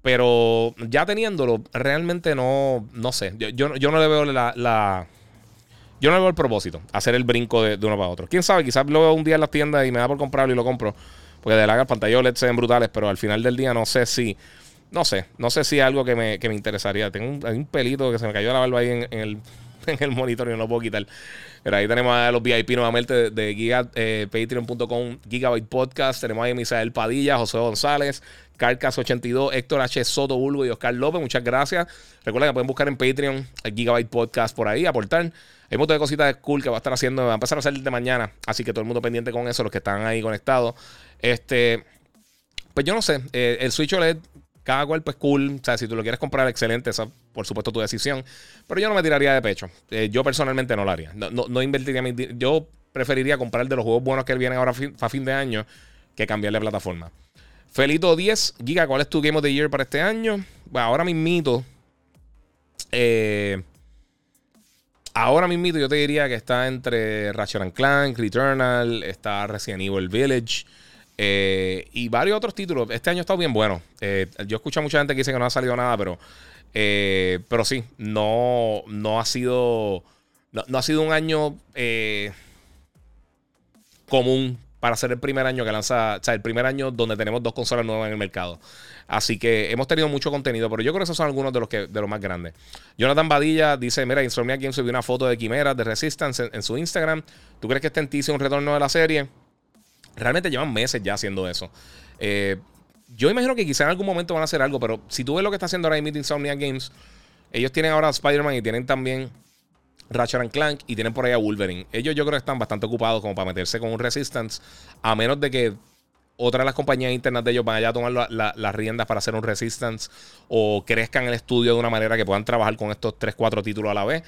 Pero ya teniéndolo, realmente no, no sé. Yo, no le veo la, Yo no le veo el propósito, hacer el brinco de, uno para otro. Quién sabe, quizás lo veo un día en las tiendas y me da por comprarlo y lo compro. Porque de la pantalla OLED se ven brutales, pero al final del día no sé si no sé, no sé si es algo que me, que me interesaría. Tengo un, pelito que se me cayó la barba ahí en, el, *laughs* en el monitor y no lo puedo quitar. Pero ahí tenemos a los VIP nuevamente de, de eh, patreon.com, Gigabyte Podcast. Tenemos ahí a Misael Padilla, José González, Carcas82, Héctor H. Soto Bulbo y Oscar López. Muchas gracias. Recuerden que pueden buscar en Patreon el Gigabyte Podcast por ahí, aportar. Hay un montón de cositas cool que va a estar haciendo, va a empezar a hacer de mañana. Así que todo el mundo pendiente con eso, los que están ahí conectados. Este, pues yo no sé, eh, el Switch OLED cada cuerpo es cool. O sea, si tú lo quieres comprar, excelente. Esa, por supuesto, tu decisión. Pero yo no me tiraría de pecho. Eh, yo personalmente no lo haría. No, no, invertiría mi. Yo preferiría comprar de los juegos buenos que vienen ahora a fin, de año que cambiar de plataforma. Felito 10, Giga, ¿cuál es tu Game of the Year para este año? Bueno, ahora mismito. Eh, ahora mismito yo te diría que está entre Ratchet Clank, Returnal, está Resident Evil Village. Eh, y varios otros títulos. Este año ha estado bien bueno. Eh, yo escucho a mucha gente que dice que no ha salido nada, pero, eh, pero sí, no, no ha sido. No, ha sido un año común para ser el primer año que lanza. O sea, el primer año donde tenemos dos consolas nuevas en el mercado. Así que hemos tenido mucho contenido, pero yo creo que esos son algunos de los, que, de los más grandes. Jonathan Badilla dice: Mira, Insomnia Games subió una foto de Quimeras de Resistance en, su Instagram. ¿Tú crees que este en un retorno de la serie? Realmente llevan meses ya haciendo eso. Eh, yo imagino que quizá en algún momento van a hacer algo, pero si tú ves lo que está haciendo ahora mismo Insomnia Games, ellos tienen ahora Spider-Man y tienen también Ratchet Clank y tienen por ahí a Wolverine. Ellos yo creo que están bastante ocupados como para meterse con un Resistance, a menos de que otra de las compañías internas de ellos van a tomar las riendas para hacer un Resistance o crezcan el estudio de una manera que puedan trabajar con estos 3, 4 títulos a la vez.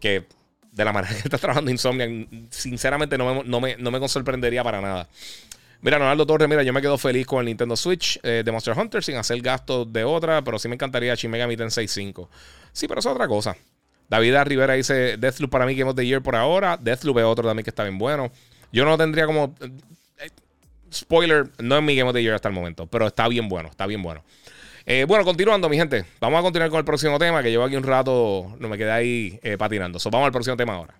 Que de la manera *laughs* que está trabajando Insomnia, sinceramente no me, no me, sorprendería para nada. Mira, Ronaldo Torres, mira, yo me quedo feliz con el Nintendo Switch eh, de Monster Hunter sin hacer gasto de otra, pero sí me encantaría Shin Megami Tensei 5. Sí, pero es otra cosa. David Rivera dice Deathloop para mí Game of the Year por ahora. Deathloop es otro también que está bien bueno. Yo no tendría como... Eh, spoiler, no es mi Game of the Year hasta el momento, pero está bien bueno, está bien bueno. Eh, bueno, continuando, mi gente. Vamos a continuar con el próximo tema, que llevo aquí un rato, no me quedé ahí eh, patinando. So, vamos al próximo tema ahora.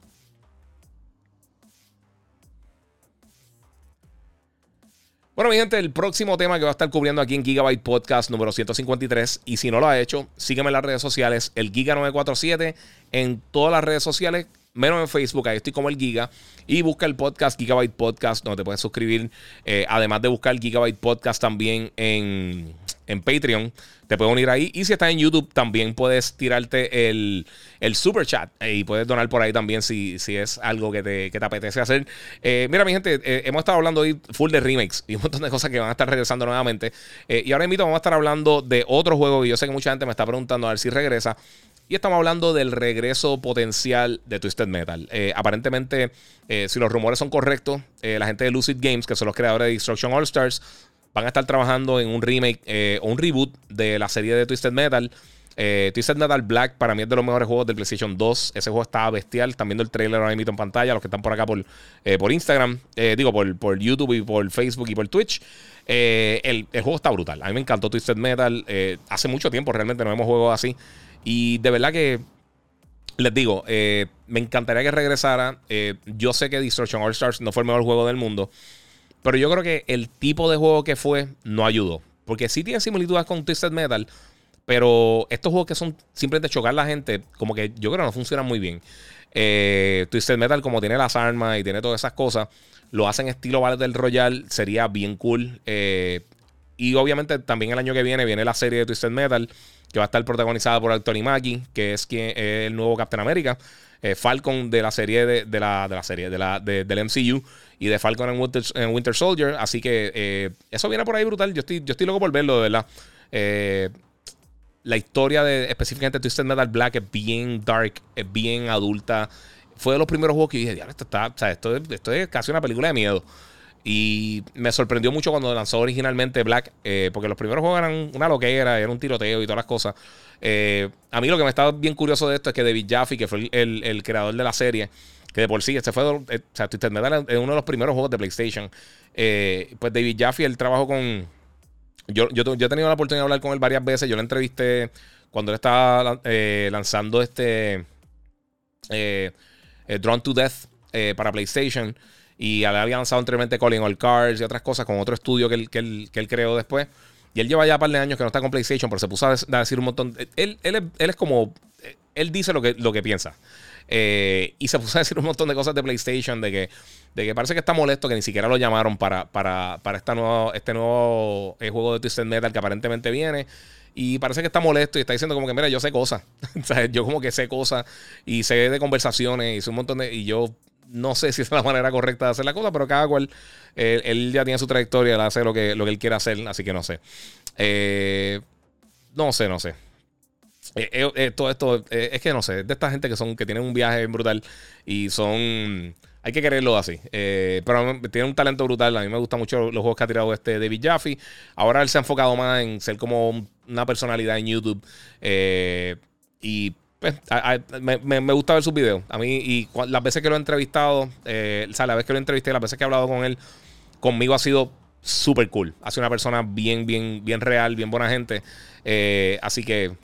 Bueno, mi gente, el próximo tema que va a estar cubriendo aquí en Gigabyte Podcast número 153. Y si no lo ha hecho, sígueme en las redes sociales, el Giga947, en todas las redes sociales, menos en Facebook, ahí estoy como el Giga. Y busca el podcast Gigabyte Podcast, donde te puedes suscribir. Eh, además de buscar Gigabyte Podcast también en, en Patreon. Te puedes unir ahí. Y si estás en YouTube, también puedes tirarte el, super chat. Eh, y puedes donar por ahí también si, si es algo que te, que te apetece hacer. Eh, mira, mi gente, eh, hemos estado hablando hoy full de remakes y un montón de cosas que van a estar regresando nuevamente. y ahora invito, vamos a estar hablando de otro juego que yo sé que mucha gente me está preguntando a ver si regresa. Y estamos hablando del regreso potencial de Twisted Metal. aparentemente, si los rumores son correctos, la gente de Lucid Games, que son los creadores de Destruction All Stars, van a estar trabajando en un remake eh, o un reboot de la serie de Twisted Metal. Eh, Twisted Metal Black para mí es de los mejores juegos del PlayStation 2. Ese juego está bestial. Están viendo el trailer ahora mismo en pantalla. Los que están por acá por, eh, por Instagram, digo, por, por, YouTube y por Facebook y por Twitch. El, juego está brutal. A mí me encantó Twisted Metal. hace mucho tiempo realmente no hemos jugado así. Y de verdad que les digo, me encantaría que regresara. yo sé que Destruction All Stars no fue el mejor juego del mundo. Pero yo creo que el tipo de juego que fue no ayudó. Porque sí tiene similitudes con Twisted Metal. Pero estos juegos que son simplemente chocar a la gente, como que yo creo que no funcionan muy bien. Eh, Twisted Metal, como tiene las armas y tiene todas esas cosas, lo hacen estilo Battle Royal, sería bien cool. Eh, y obviamente también el año que viene viene la serie de Twisted Metal, que va a estar protagonizada por Anthony Mackie, que es quien es el nuevo Captain America. Eh, Falcon de la serie de, la, de la serie de la, del MCU y de Falcon en Winter, Soldier. Así que eh, eso viene por ahí brutal. Yo estoy, yo estoy loco por verlo, de verdad. Eh, la historia de específicamente Twisted Metal Black es bien dark, es bien adulta. Fue de los primeros juegos que dije, esto, está, o sea, esto, esto es casi una película de miedo. Y me sorprendió mucho cuando lanzó originalmente Black, eh, porque los primeros juegos eran una loquera, era un tiroteo y todas las cosas. a mí lo que me estaba bien curioso de esto es que David Jaffe, que fue el, el creador de la serie, que de por sí, este fue, eh, o sea, Twisted Metal es uno de los primeros juegos de PlayStation. Eh, pues David Jaffe, él trabajó con... Yo, yo, he tenido la oportunidad de hablar con él varias veces. Yo lo entrevisté cuando él estaba eh, lanzando este Drawn to Death para PlayStation. Y había lanzado anteriormente Calling All Cards y otras cosas con otro estudio que él, que él, que él creó después. Y él lleva ya un par de años que no está con PlayStation, pero se puso a decir un montón. Él, él, él es como. Él dice lo que, lo que piensa. Eh, y se *laughs* puso a decir un montón de cosas de PlayStation, de que, de que parece que está molesto que ni siquiera lo llamaron para, para, para esta nuevo, este nuevo eh, juego de Twisted Metal que aparentemente viene. Y parece que está molesto y está diciendo como que, mira, yo sé cosas. *laughs* yo como que sé cosas y sé de conversaciones y sé un montón de... Y yo no sé si es la manera correcta de hacer la cosa, pero cada cual, él ya tiene su trayectoria, él hace lo que, lo que él quiere hacer, así que no sé. Eh, no sé, no sé. Eh, eh, eh, todo esto, es que no sé, de esta gente que son que tienen un viaje brutal y son. Hay que quererlo así. pero tiene un talento brutal. A mí me gustan mucho los juegos que ha tirado este David Jaffe. Ahora él se ha enfocado más en ser como una personalidad en YouTube. y pues, me, gusta ver sus videos. A mí, y las veces que lo he entrevistado, o sea, la vez que lo entrevisté, las veces que he hablado con él, conmigo ha sido súper cool. Ha sido una persona bien, bien, bien real, bien buena gente. así que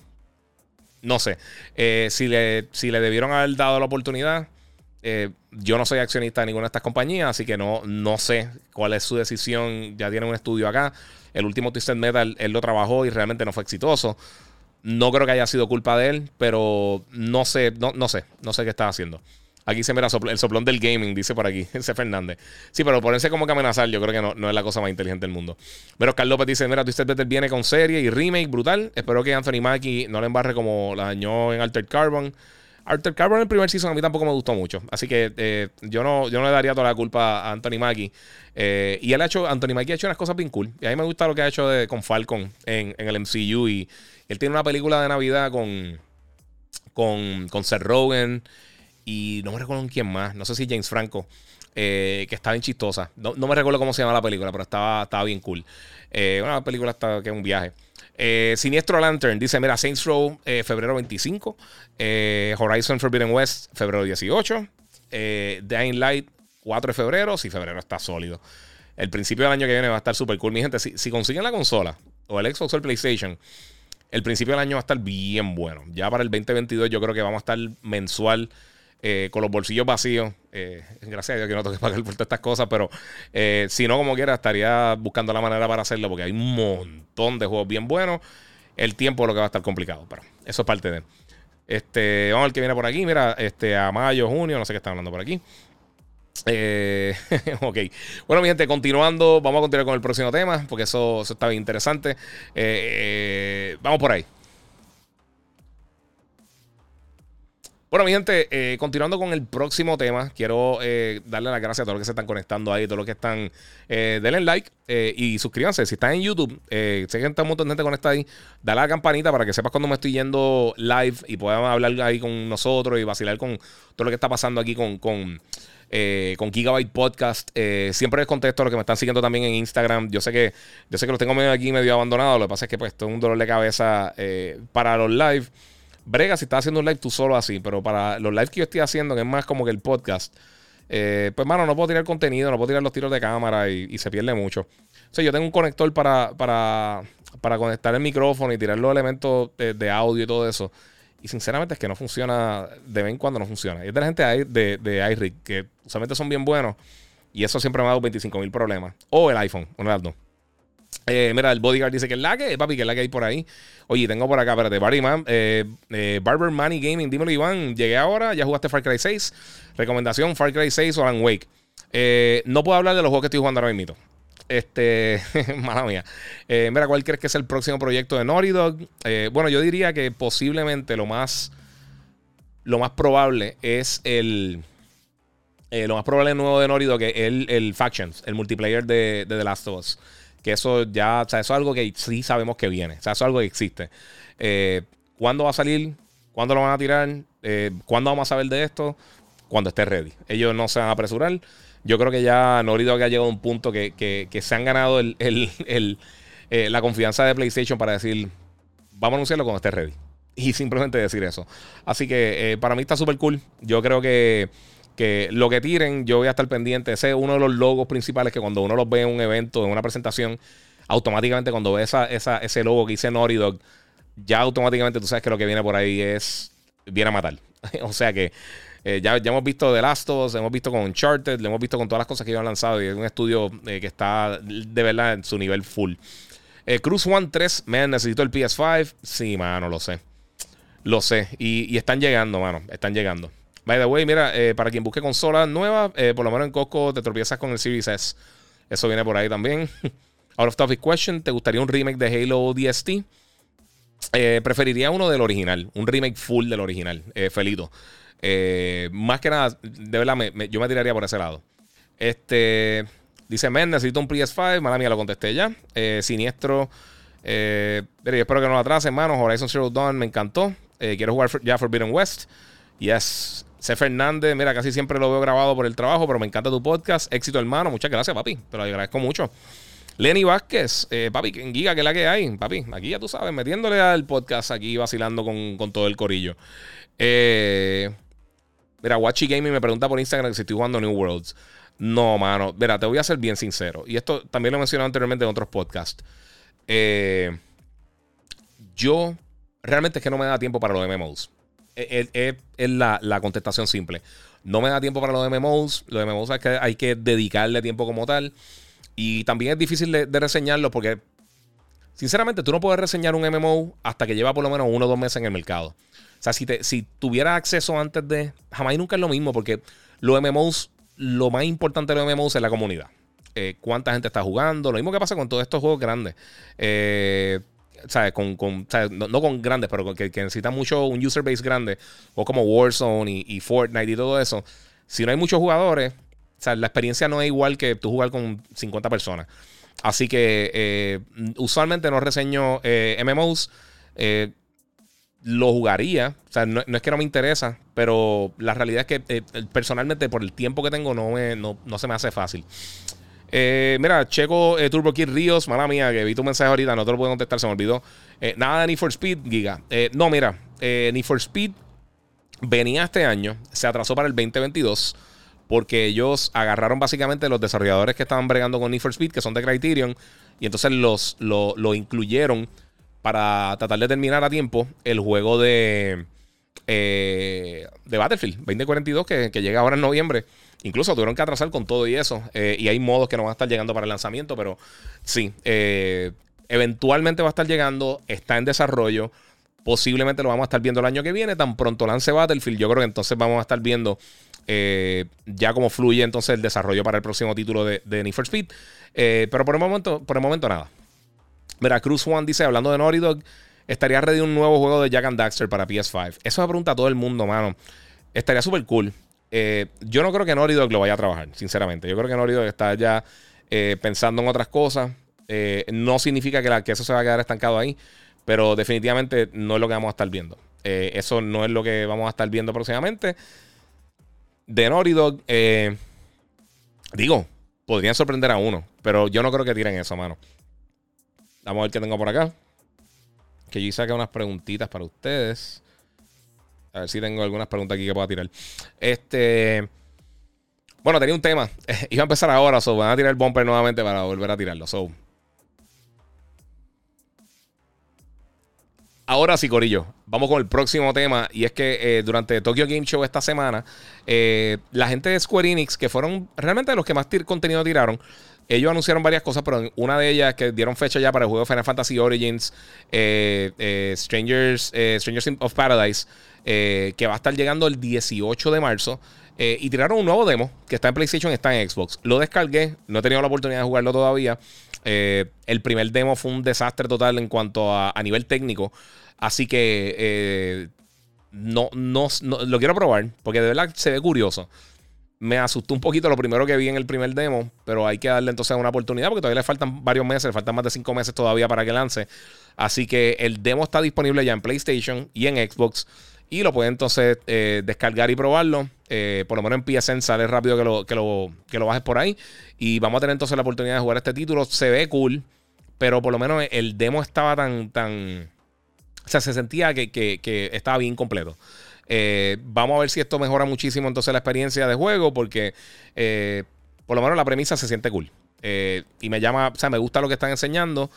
no sé. Eh, si, le, si le debieron haber dado la oportunidad, eh, yo no soy accionista de ninguna de estas compañías, así que no, no sé cuál es su decisión. Ya tiene un estudio acá. El último Twisted Metal, él lo trabajó y realmente no fue exitoso. No creo que haya sido culpa de él, pero no sé, no, no sé, no sé qué está haciendo. Aquí se mira el soplón del gaming, dice por aquí, *laughs* ese Fernández. Sí, pero ponerse como que amenazar, yo creo que no, no es la cosa más inteligente del mundo. Pero Carl López dice: Mira, Twisted Metal viene con serie y remake brutal. Espero que Anthony Mackie no le embarre como la dañó en Altered Carbon. Altered Carbon en el primer season a mí tampoco me gustó mucho. Así que eh, yo, no, yo no le daría toda la culpa a Anthony Mackie. Eh, y él ha hecho, Anthony Mackie ha hecho unas cosas bien cool. Y a mí me gusta lo que ha hecho con Falcon en, en, el MCU. Y él tiene una película de Navidad con, con, con Seth Rogen. Y no me recuerdo quién más. No sé si James Franco. Eh, que estaba bien chistosa. No, me recuerdo cómo se llama la película, pero estaba, estaba bien cool. Eh, una película que es un viaje. Eh, Siniestro Lantern dice: Mira, Saints Row, febrero 25. Horizon Forbidden West, febrero 18. Dying Light, 4 de febrero. Si febrero está sólido. El principio del año que viene va a estar súper cool. Mi gente, si, si consiguen la consola o el Xbox o el PlayStation, el principio del año va a estar bien bueno. Ya para el 2022, yo creo que vamos a estar mensual eh, con los bolsillos vacíos. Eh, gracias a Dios que no tengo que pagar por todas estas cosas, pero eh, si no, como quiera, estaría buscando la manera para hacerlo porque hay un montón de juegos bien buenos. El tiempo es lo que va a estar complicado, pero eso es parte de él. Este, vamos a ver qué viene por aquí. Mira, este, a mayo, junio, no sé qué están hablando por aquí. *laughs* ok. Bueno, mi gente, continuando, vamos a continuar con el próximo tema, porque eso, eso está bien interesante. vamos por ahí. Bueno, mi gente, eh, continuando con el próximo tema, quiero eh, darle las gracias a todos los que se están conectando ahí, todos los que están. Eh, denle like y suscríbanse. Si están en YouTube, sé que está un montón de gente conectada ahí. Dale a la campanita para que sepas cuando me estoy yendo live y puedan hablar ahí con nosotros y vacilar con todo lo que está pasando aquí con. con con Gigabyte Podcast. siempre les contesto a los que me están siguiendo también en Instagram. Yo sé que yo sé que los tengo medio aquí medio abandonados. Lo que pasa es que pues esto es un dolor de cabeza para los live brega si estás haciendo un live tú solo así, pero para los lives que yo estoy haciendo, que es más como que el podcast, eh, pues, mano, no puedo tirar contenido, no puedo tirar los tiros de cámara y, se pierde mucho. O sea, yo tengo un conector para, para, para conectar el micrófono y tirar los elementos de, audio y todo eso. Y sinceramente es que no funciona, de vez en cuando no funciona. Y es de la gente de, de iRig, que usualmente son bien buenos. Y eso siempre me ha dado 25 mil problemas. O el iPhone, uno de las. Eh, mira, el bodyguard dice que es la que, papi, que es la que hay por ahí. Oye, tengo por acá, espérate, Barry Man, eh, eh, Barber Money Gaming, dímelo, Iván. Llegué ahora, ya jugaste Far Cry 6. Recomendación: Far Cry 6 o Alan Wake. no puedo hablar de los juegos que estoy jugando ahora mismo. Este, *laughs* mala mía. mira, ¿cuál crees que es el próximo proyecto de Naughty Dog? bueno, yo diría que posiblemente lo más, lo más probable es el. lo más probable nuevo de Naughty Dog es el, el Factions, el multiplayer de The Last of Us. Que eso ya, o sea, eso es algo que sí sabemos que viene. O sea, eso es algo que existe. Eh, ¿Cuándo va a salir? ¿Cuándo lo van a tirar? Eh, ¿Cuándo vamos a saber de esto? Cuando esté ready. Ellos no se van a apresurar. Yo creo que ya Norido que ha llegado a un punto que, se han ganado el, eh, la confianza de PlayStation para decir, vamos a anunciarlo cuando esté ready. Y simplemente decir eso. Así que para mí está súper cool. Yo creo que que lo que tiren, yo voy a estar pendiente. Ese es uno de los logos principales que cuando uno los ve en un evento, en una presentación, automáticamente cuando ve esa, ese logo que dice Naughty Dog, ya automáticamente tú sabes que lo que viene por ahí es. viene a matar. *laughs* o sea que eh, ya, ya hemos visto The Last of Us, hemos visto con Uncharted, le hemos visto con todas las cosas que ellos han lanzado y es un estudio eh, que está de verdad en su nivel full. Eh, Cruz One 3, man, necesito el PS5. Sí, mano, lo sé. Lo sé. Y, están llegando, mano. Están llegando. By the way, mira, eh, para quien busque consolas nuevas, eh, por lo menos en Costco te tropiezas con el Series S. Eso viene por ahí también. *laughs* Out of topic question: ¿te gustaría un remake de Halo DST? preferiría uno del original. Un remake full del original. Felito. más que nada, de verdad, yo me tiraría por ese lado. Este. Dice, men, necesito un PS5. Mala mía, lo contesté ya. Eh, siniestro. Eh, espero que no lo atrase, hermano. Horizon Zero Dawn me encantó. Eh, quiero jugar ya Forbidden West. Yes. C. Fernández, mira, casi siempre lo veo grabado por el trabajo, pero me encanta tu podcast. Éxito, hermano. Muchas gracias, papi. Te lo agradezco mucho. Lenny Vázquez, eh, papi, en Giga, que es la que hay, papi. Aquí ya tú sabes, metiéndole al podcast aquí, vacilando con, con todo el corillo. Eh, mira, Watchy Gaming me pregunta por Instagram si estoy jugando New Worlds. No, mano. Mira, te voy a ser bien sincero. Y esto también lo he mencionado anteriormente en otros podcasts. Eh, yo realmente es que no me da tiempo para los MMOs. Es, la, contestación simple. No me da tiempo para los MMOs. Los MMOs hay que, hay que dedicarle tiempo como tal. Y también es difícil de, de reseñarlo porque, sinceramente, tú no puedes reseñar un MMO hasta que lleva por lo menos uno o dos meses en el mercado. O sea, si, te, si tuviera acceso antes de. Jamás y nunca es lo mismo porque los MMOs lo más importante de los MMOs es la comunidad. Eh, cuánta gente está jugando. Lo mismo que pasa con todos estos juegos grandes. Eh, Con, no, con grandes, pero que, necesitan mucho un user base grande. O como Warzone y, Fortnite y todo eso. Si no hay muchos jugadores, la experiencia no es igual que tú jugar con 50 personas. Así que eh, usualmente no reseño MMOs lo jugaría. O sea, no, es que no me interesa, pero la realidad es que eh, personalmente por el tiempo que tengo no, no, se me hace fácil. Eh, mira, checo eh, Turbo Kid Ríos, mala mía, que vi tu mensaje ahorita, no te lo puedo contestar, se me olvidó. nada de Need for Speed, Giga. no, mira, Need for Speed venía este año, se atrasó para el 2022 porque ellos agarraron básicamente los desarrolladores que estaban bregando con Need for Speed, que son de Criterion, y entonces los, lo incluyeron para tratar de terminar a tiempo el juego de, eh, de Battlefield 2042 que, que, llega ahora en noviembre. Incluso tuvieron que atrasar con todo y eso. Eh, y hay modos que no van a estar llegando para el lanzamiento, pero sí, eh, eventualmente va a estar llegando, está en desarrollo. Posiblemente lo vamos a estar viendo el año que viene. Tan pronto lance Battlefield, yo creo que entonces vamos a estar viendo ya cómo fluye entonces el desarrollo para el próximo título de, de Need for Speed. pero por el momento, por el momento nada. Mira, Cruz One dice, hablando de Naughty Dog, ¿estaría ready un nuevo juego de Jack and Daxter para PS5? Eso me pregunta a todo el mundo, mano. Estaría súper cool. Eh, yo no creo que Naughty Dog lo vaya a trabajar, sinceramente. Yo creo que Naughty Dog está ya eh, pensando en otras cosas. Eh, no significa que, eso se va a quedar estancado ahí, pero definitivamente no es lo que vamos a estar viendo. eso no es lo que vamos a estar viendo próximamente. De Naughty Dog, digo, podrían sorprender a uno, pero yo no creo que tiren eso, mano. Vamos a ver qué tengo por acá. Que yo saque unas preguntitas para ustedes. A ver si tengo algunas preguntas aquí que pueda tirar. Este. Bueno, tenía un tema. *laughs* Iba a empezar ahora, so van a tirar el bumper nuevamente para volver a tirarlo. So. Ahora sí, Corillo. Vamos con el próximo tema. Y es que eh, durante Tokyo Game Show esta semana, eh, la gente de Square Enix, que fueron realmente los que más contenido tiraron, ellos anunciaron varias cosas, pero una de ellas que dieron fecha ya para el juego Final Fantasy Origins, eh, eh, Strangers, eh, of Paradise, que va a estar llegando el 18 de marzo. y tiraron un nuevo demo que está en PlayStation está en Xbox. Lo descargué, no he tenido la oportunidad de jugarlo todavía. el primer demo fue un desastre total en cuanto a, a nivel técnico. Así que no, no, no, lo quiero probar porque de verdad se ve curioso me asustó un poquito lo primero que vi en el primer demo, pero hay que darle entonces una oportunidad porque todavía le faltan varios meses, le faltan más de cinco meses todavía para que lance. Así que el demo está disponible ya en PlayStation y en Xbox y lo pueden entonces eh, descargar y probarlo. Eh, por lo menos en PSN sale rápido que lo, que, lo, que lo bajes por ahí. Y vamos a tener entonces la oportunidad de jugar este título. Se ve cool, pero por lo menos el demo estaba tan... tan o sea, se sentía que, que estaba bien completo. Eh, vamos a ver si esto mejora muchísimo entonces la experiencia de juego, porque eh, por lo menos la premisa se siente cool. Eh, y me llama, o sea, me gusta lo que están enseñando.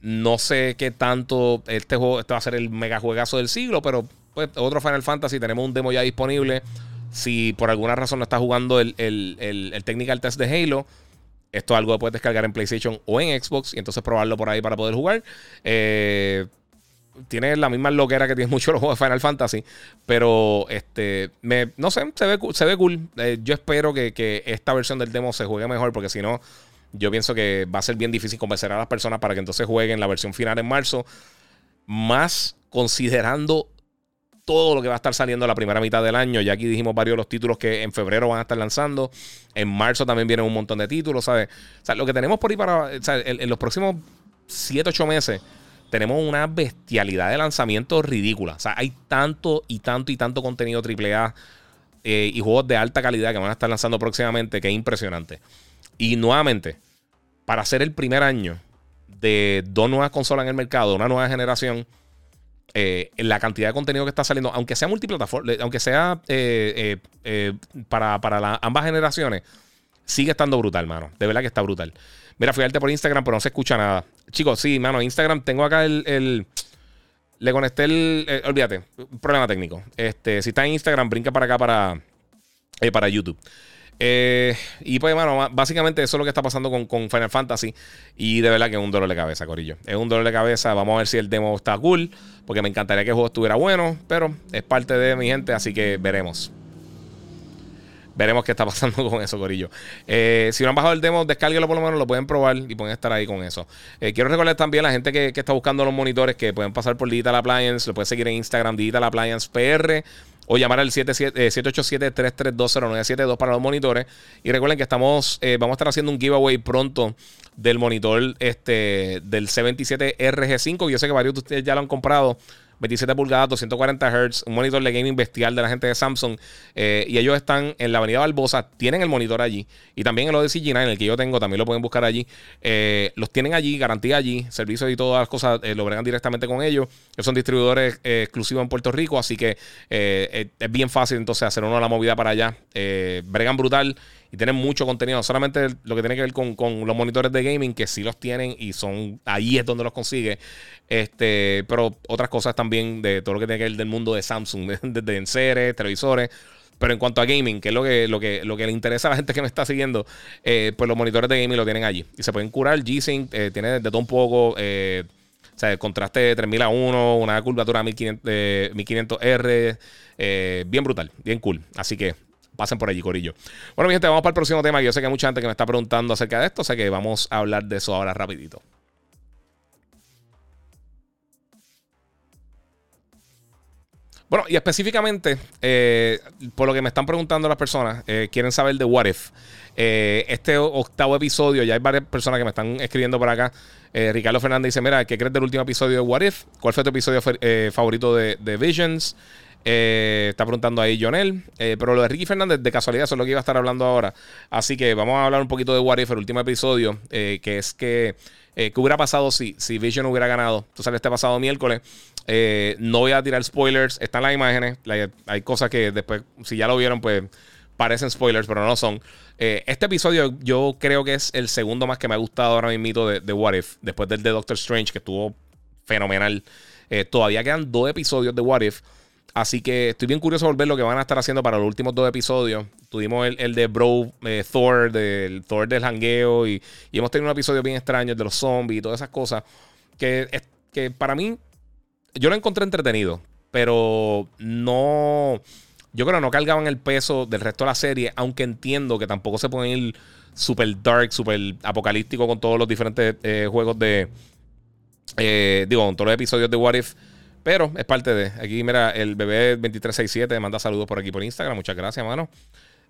No sé qué tanto este juego, este va a ser el mega juegazo del siglo, pero pues otro Final Fantasy, tenemos un demo ya disponible. Si por alguna razón no está jugando el, el, el, technical test de Halo, esto es algo que puedes descargar en PlayStation o en Xbox y entonces probarlo por ahí para poder jugar. Eh, tiene la misma loquera que tiene *laughs* muchos los juegos de Final Fantasy. Pero este, me, no sé, se ve, se ve cool. Eh, yo espero que, que, esta versión del demo se juegue mejor. Porque si no, yo pienso que va a ser bien difícil convencer a las personas para que entonces jueguen la versión final en marzo. Más considerando todo lo que va a estar saliendo la primera mitad del año. Ya aquí dijimos varios de los títulos que en febrero van a estar lanzando. En marzo también vienen un montón de títulos, ¿sabes? O sea, lo que tenemos por ahí para. O sea, en, los próximos 7, 8 meses. Tenemos una bestialidad de lanzamientos ridícula. O sea, hay tanto y tanto y tanto contenido AAA eh, y juegos de alta calidad que van a estar lanzando próximamente que es impresionante. Y nuevamente, para ser el primer año de dos nuevas consolas en el mercado, una nueva generación, eh, la cantidad de contenido que está saliendo, aunque sea multiplataforma, aunque sea eh, eh, para, para la, ambas generaciones, sigue estando brutal, mano. De verdad que está brutal. Mira, fui por Instagram, pero no se escucha nada. Chicos, sí, mano, Instagram, tengo acá el. el le conecté el, el, Olvídate, problema técnico. Este, si está en Instagram, brinca para acá para, para YouTube. Eh, y pues, bueno, básicamente eso es lo que está pasando con, con, Final Fantasy. Y de verdad que es un dolor de cabeza, Corillo. Es un dolor de cabeza. Vamos a ver si el demo está cool. Porque me encantaría que el juego estuviera bueno. Pero es parte de mi gente, así que veremos. Veremos qué está pasando *laughs* con eso, Corillo. Eh, si no han bajado el demo, descárguelo por lo menos, lo pueden probar y pueden estar ahí con eso. Eh, quiero recordar también a la gente que, que, está buscando los monitores que pueden pasar por Digital Appliance, lo pueden seguir en Instagram, Digital Appliance PR o llamar al 787-3320972 para los monitores. Y recuerden que estamos, eh, vamos a estar haciendo un giveaway pronto del monitor este, del C27RG5. Yo sé que varios de ustedes ya lo han comprado. 27 pulgadas, 240 Hz, un monitor de gaming bestial de la gente de Samsung. Eh, y ellos están en la avenida Barbosa, tienen el monitor allí. Y también el Odyssey G9, el que yo tengo, también lo pueden buscar allí. Eh, los tienen allí, garantía allí, servicios y todas las cosas eh, lo bregan directamente con ellos. Ellos son distribuidores exclusivos en Puerto Rico, así que es bien fácil entonces hacer uno la movida para allá. bregan brutal y tienen mucho contenido. Solamente lo que tiene que ver con, con, los monitores de gaming, que sí los tienen y son ahí es donde los consigue. Este, pero otras cosas también de todo lo que tiene que ver del mundo de Samsung, *laughs* desde enseres, televisores. Pero en cuanto a gaming, que es lo que, lo que, lo que le interesa a la gente que me está siguiendo, eh, pues los monitores de gaming lo tienen allí. Y se pueden curar. G-Sync eh, tiene de todo un poco. Eh, o sea, el contraste de 3000 a 1, una curvatura 1500, 1500R. bien brutal, bien cool. Así que pasen por allí, Corillo. Bueno, mi gente, vamos para el próximo tema. Yo sé que hay mucha gente que me está preguntando acerca de esto, sea que vamos a hablar de eso ahora rapidito. Bueno, y específicamente, eh, por lo que me están preguntando las personas, eh, quieren saber de What If. Eh, este octavo episodio, ya hay varias personas que me están escribiendo por acá. Ricardo Fernández dice: Mira, ¿qué crees del último episodio de What If? ¿Cuál fue tu episodio favorito de, de Visions? Eh, está preguntando ahí Jonel. Eh, pero lo de Ricky Fernández, de casualidad, eso es lo que iba a estar hablando ahora. Así que vamos a hablar un poquito de What If, el último episodio, eh, que es que. ¿Qué hubiera pasado si, si Vision hubiera ganado? Tú sabes, este pasado miércoles. no voy a tirar spoilers. Están las imágenes. hay cosas que después, si ya lo vieron, pues parecen spoilers, pero no son. este episodio yo creo que es el segundo más que me ha gustado ahora mismo de, de What If. Después del de Doctor Strange, que estuvo fenomenal. todavía quedan dos episodios de What If. Así que estoy bien curioso por ver lo que van a estar haciendo para los últimos dos episodios. Tuvimos el, de Bro, eh, Thor, del Thor del hangueo y, y, hemos tenido un episodio bien extraño, el de los zombies y todas esas cosas. Que, que para mí, yo lo encontré entretenido, pero no. Yo creo que no cargaban el peso del resto de la serie, aunque entiendo que tampoco se pueden ir super dark, super apocalíptico con todos los diferentes eh, juegos de. Eh, digo, con todos los episodios de What If. Pero es parte de. Aquí, mira, el bebé 2367 manda saludos por aquí por Instagram. Muchas gracias, mano.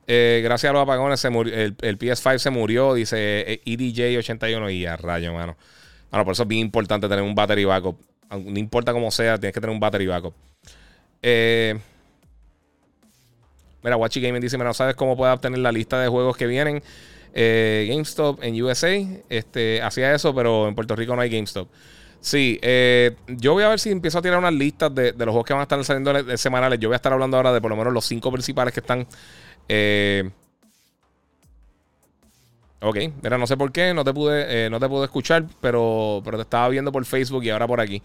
Eh, gracias a los apagones, se murió, el, el, PS5 se murió, dice EDJ81 y a rayo, mano. Bueno, por eso es bien importante tener un battery backup. No importa cómo sea, tienes que tener un battery backup. Eh, mira, Watchy Gaming dice: no sabes cómo puedes obtener la lista de juegos que vienen. Eh, GameStop en USA este, hacía eso, pero en Puerto Rico no hay GameStop. Sí, eh, yo voy a ver si empiezo a tirar unas listas de, de, los juegos que van a estar saliendo de, semanales. Yo voy a estar hablando ahora de por lo menos los cinco principales que están. Eh, ok, mira, no sé por qué, no te pude, eh, no te pude escuchar, pero, pero te estaba viendo por Facebook y ahora por aquí.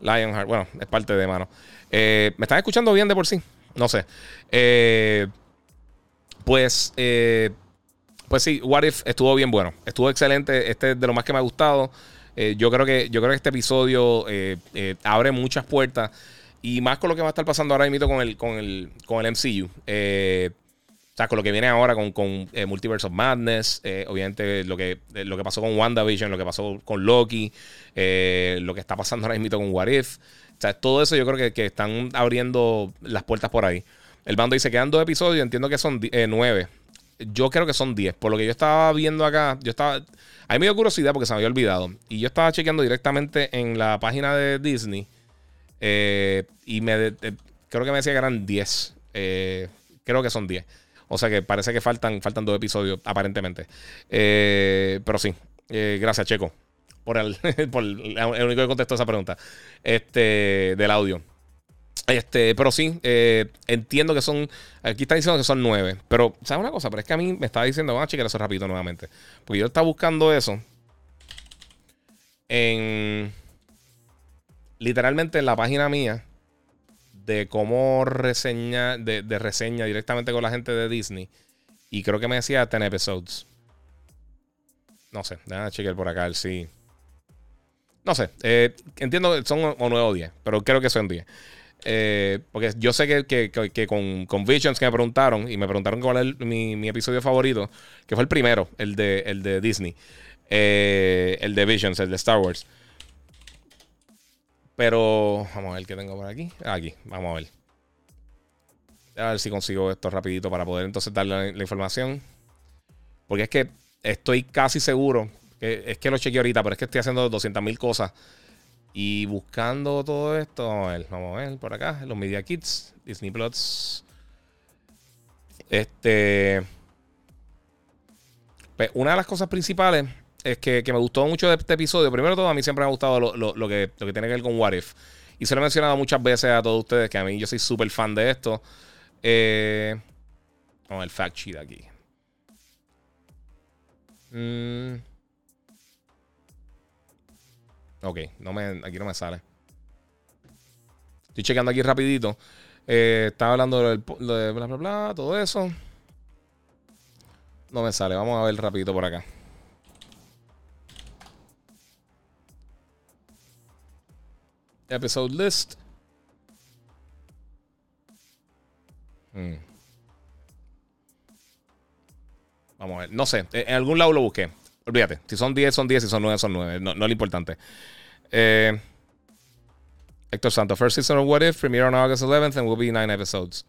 Lionheart, bueno, es parte de mano. Eh, ¿Me están escuchando bien de por sí? No sé. Eh, pues pues sí, What If estuvo bien bueno. Estuvo excelente. Este es de lo más que me ha gustado. Eh, yo, creo que, yo creo que este episodio eh, eh, abre muchas puertas. Y más con lo que va a estar pasando ahora mismo con el, con el, con el MCU. o sea, con lo que viene ahora con, con Multiverse of Madness. obviamente lo que, lo que pasó con WandaVision, lo que pasó con Loki. lo que está pasando ahora mismo con What If. O sea, todo eso yo creo que, que están abriendo las puertas por ahí. El bando dice, quedan dos episodios, entiendo que son nueve. Yo creo que son diez. Por lo que yo estaba viendo acá, yo estaba... A mí me dio curiosidad porque se me había olvidado. Y yo estaba chequeando directamente en la página de Disney. Eh, y me creo que me decía que eran 10. Eh, creo que son 10. O sea que parece que faltan, faltan dos episodios, aparentemente. Eh, pero sí. gracias, Checo. Por el, *laughs* por el, único que contestó esa pregunta. Este, del audio. Este, pero sí, entiendo que son. Aquí está diciendo que son nueve. Pero, ¿sabes una cosa? Pero es que a mí me estaba diciendo, vamos a chequear eso rapidito nuevamente. Porque yo estaba buscando eso. En. Literalmente en la página mía. De cómo reseñar. De, reseña directamente con la gente de Disney. Y creo que me decía 10 episodes. No sé, déjame chequear por acá, sí. No sé, eh, entiendo que son o 9 o 10, pero creo que son 10. Eh, porque yo sé que, con, Visions que me preguntaron, y me preguntaron cuál es mi, episodio favorito, que fue el primero, el de, el de Disney. Eh, el de Visions, el de Star Wars. Pero vamos a ver qué tengo por aquí. Aquí, vamos a ver. A ver si consigo esto rapidito para poder entonces darle la, información. Porque es que estoy casi seguro. Que, es que lo chequeé ahorita, pero es que estoy haciendo 200.000 cosas. Y buscando todo esto, vamos a ver, vamos a ver por acá, los Media Kits, Disney Plus. Este. Pues, una de las cosas principales es que, me gustó mucho de este episodio. Primero todo, a mí siempre me ha gustado lo, que, lo que tiene que ver con What If. Y se lo he mencionado muchas veces a todos ustedes que a mí yo soy súper fan de esto. Eh, vamos el fact sheet aquí. Mmm. Ok, no me, aquí no me sale. Estoy checando aquí rapidito. Eh, estaba hablando de, de bla, bla, bla, todo eso. No me sale. Vamos a ver rapidito por acá. Episode list. Hmm. Vamos a ver. No sé. En algún lado lo busqué. Olvídate. Si son 10, son 10. Si son 9, son 9. No, es lo importante. Eh, Héctor Santo, first season of What If, premiere on August 11th and will be 9 episodes.